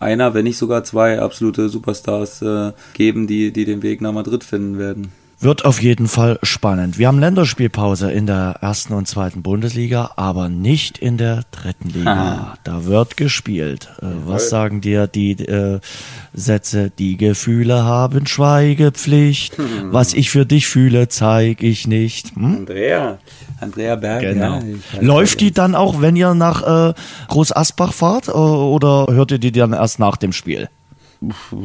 einer, wenn nicht sogar zwei absolute Superstars äh, geben, die, die den Weg nach Madrid finden werden. Wird auf jeden Fall spannend. Wir haben Länderspielpause in der ersten und zweiten Bundesliga, aber nicht in der dritten Liga. Ah. Da wird gespielt. Äh, was sagen dir die äh, Sätze? Die Gefühle haben Schweigepflicht. Hm. Was ich für dich fühle, zeige ich nicht. Hm? Andrea, Andrea Berg. Genau. Ja, Läuft die dann auch, wenn ihr nach äh, Groß Asbach fahrt, äh, oder hört ihr die dann erst nach dem Spiel?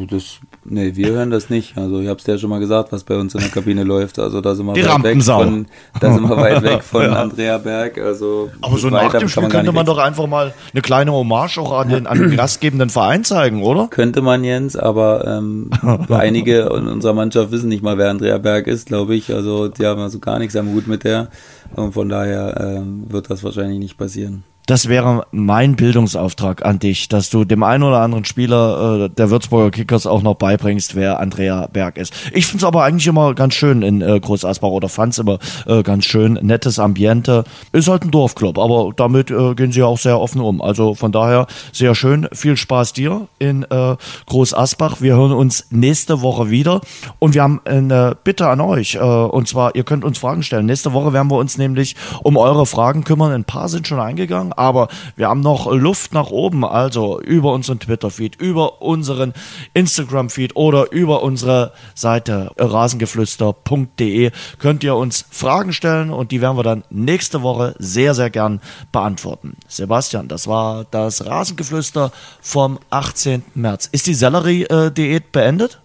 Das, nee, wir hören das nicht. Also ich habe es dir ja schon mal gesagt, was bei uns in der Kabine läuft. Also da sind wir Die weit weg von, da sind wir weit weg von Ja. Andrea Berg. Also Aber so nach dem Spiel man könnte man doch einfach mal eine kleine Hommage auch an den, an den gastgebenden Verein zeigen, oder? Könnte man, Jens, aber ähm, einige in unserer Mannschaft wissen nicht mal, wer Andrea Berg ist, glaube ich. Also die haben also gar nichts am Hut mit der. Und von daher ähm, wird das wahrscheinlich nicht passieren. Das wäre mein Bildungsauftrag an dich, dass du dem einen oder anderen Spieler äh, der Würzburger Kickers auch noch beibringst, wer Andrea Berg ist. Ich find's aber eigentlich immer ganz schön in äh, Groß Asbach oder fand's immer äh, ganz schön. Nettes Ambiente. Ist halt ein Dorfclub, aber damit äh, gehen sie auch sehr offen um. Also von daher sehr schön. Viel Spaß dir in äh, Groß Asbach. Wir hören uns nächste Woche wieder und wir haben eine Bitte an euch. Äh, und zwar, ihr könnt uns Fragen stellen. Nächste Woche werden wir uns nämlich um eure Fragen kümmern. Ein paar sind schon eingegangen, aber wir haben noch Luft nach oben. Also über unseren Twitter-Feed, über unseren Instagram-Feed oder über unsere Seite rasengeflüster.de könnt ihr uns Fragen stellen und die werden wir dann nächste Woche sehr, sehr gern beantworten. Sebastian, das war das Rasengeflüster vom 18. März. Ist die Sellerie-Diät beendet?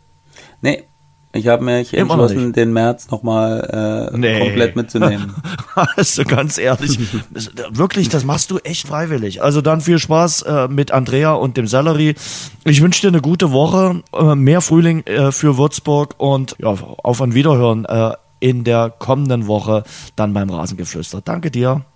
Nee, ich habe mich Immer entschlossen, nicht. den März nochmal äh, Nee. komplett mitzunehmen. Also ganz ehrlich, wirklich, das machst du echt freiwillig. Also dann viel Spaß äh, mit Andrea und dem Sellerie. Ich wünsche dir eine gute Woche, äh, mehr Frühling äh, für Würzburg und ja, auf ein Wiederhören äh, in der kommenden Woche dann beim Rasengeflüster. Danke dir.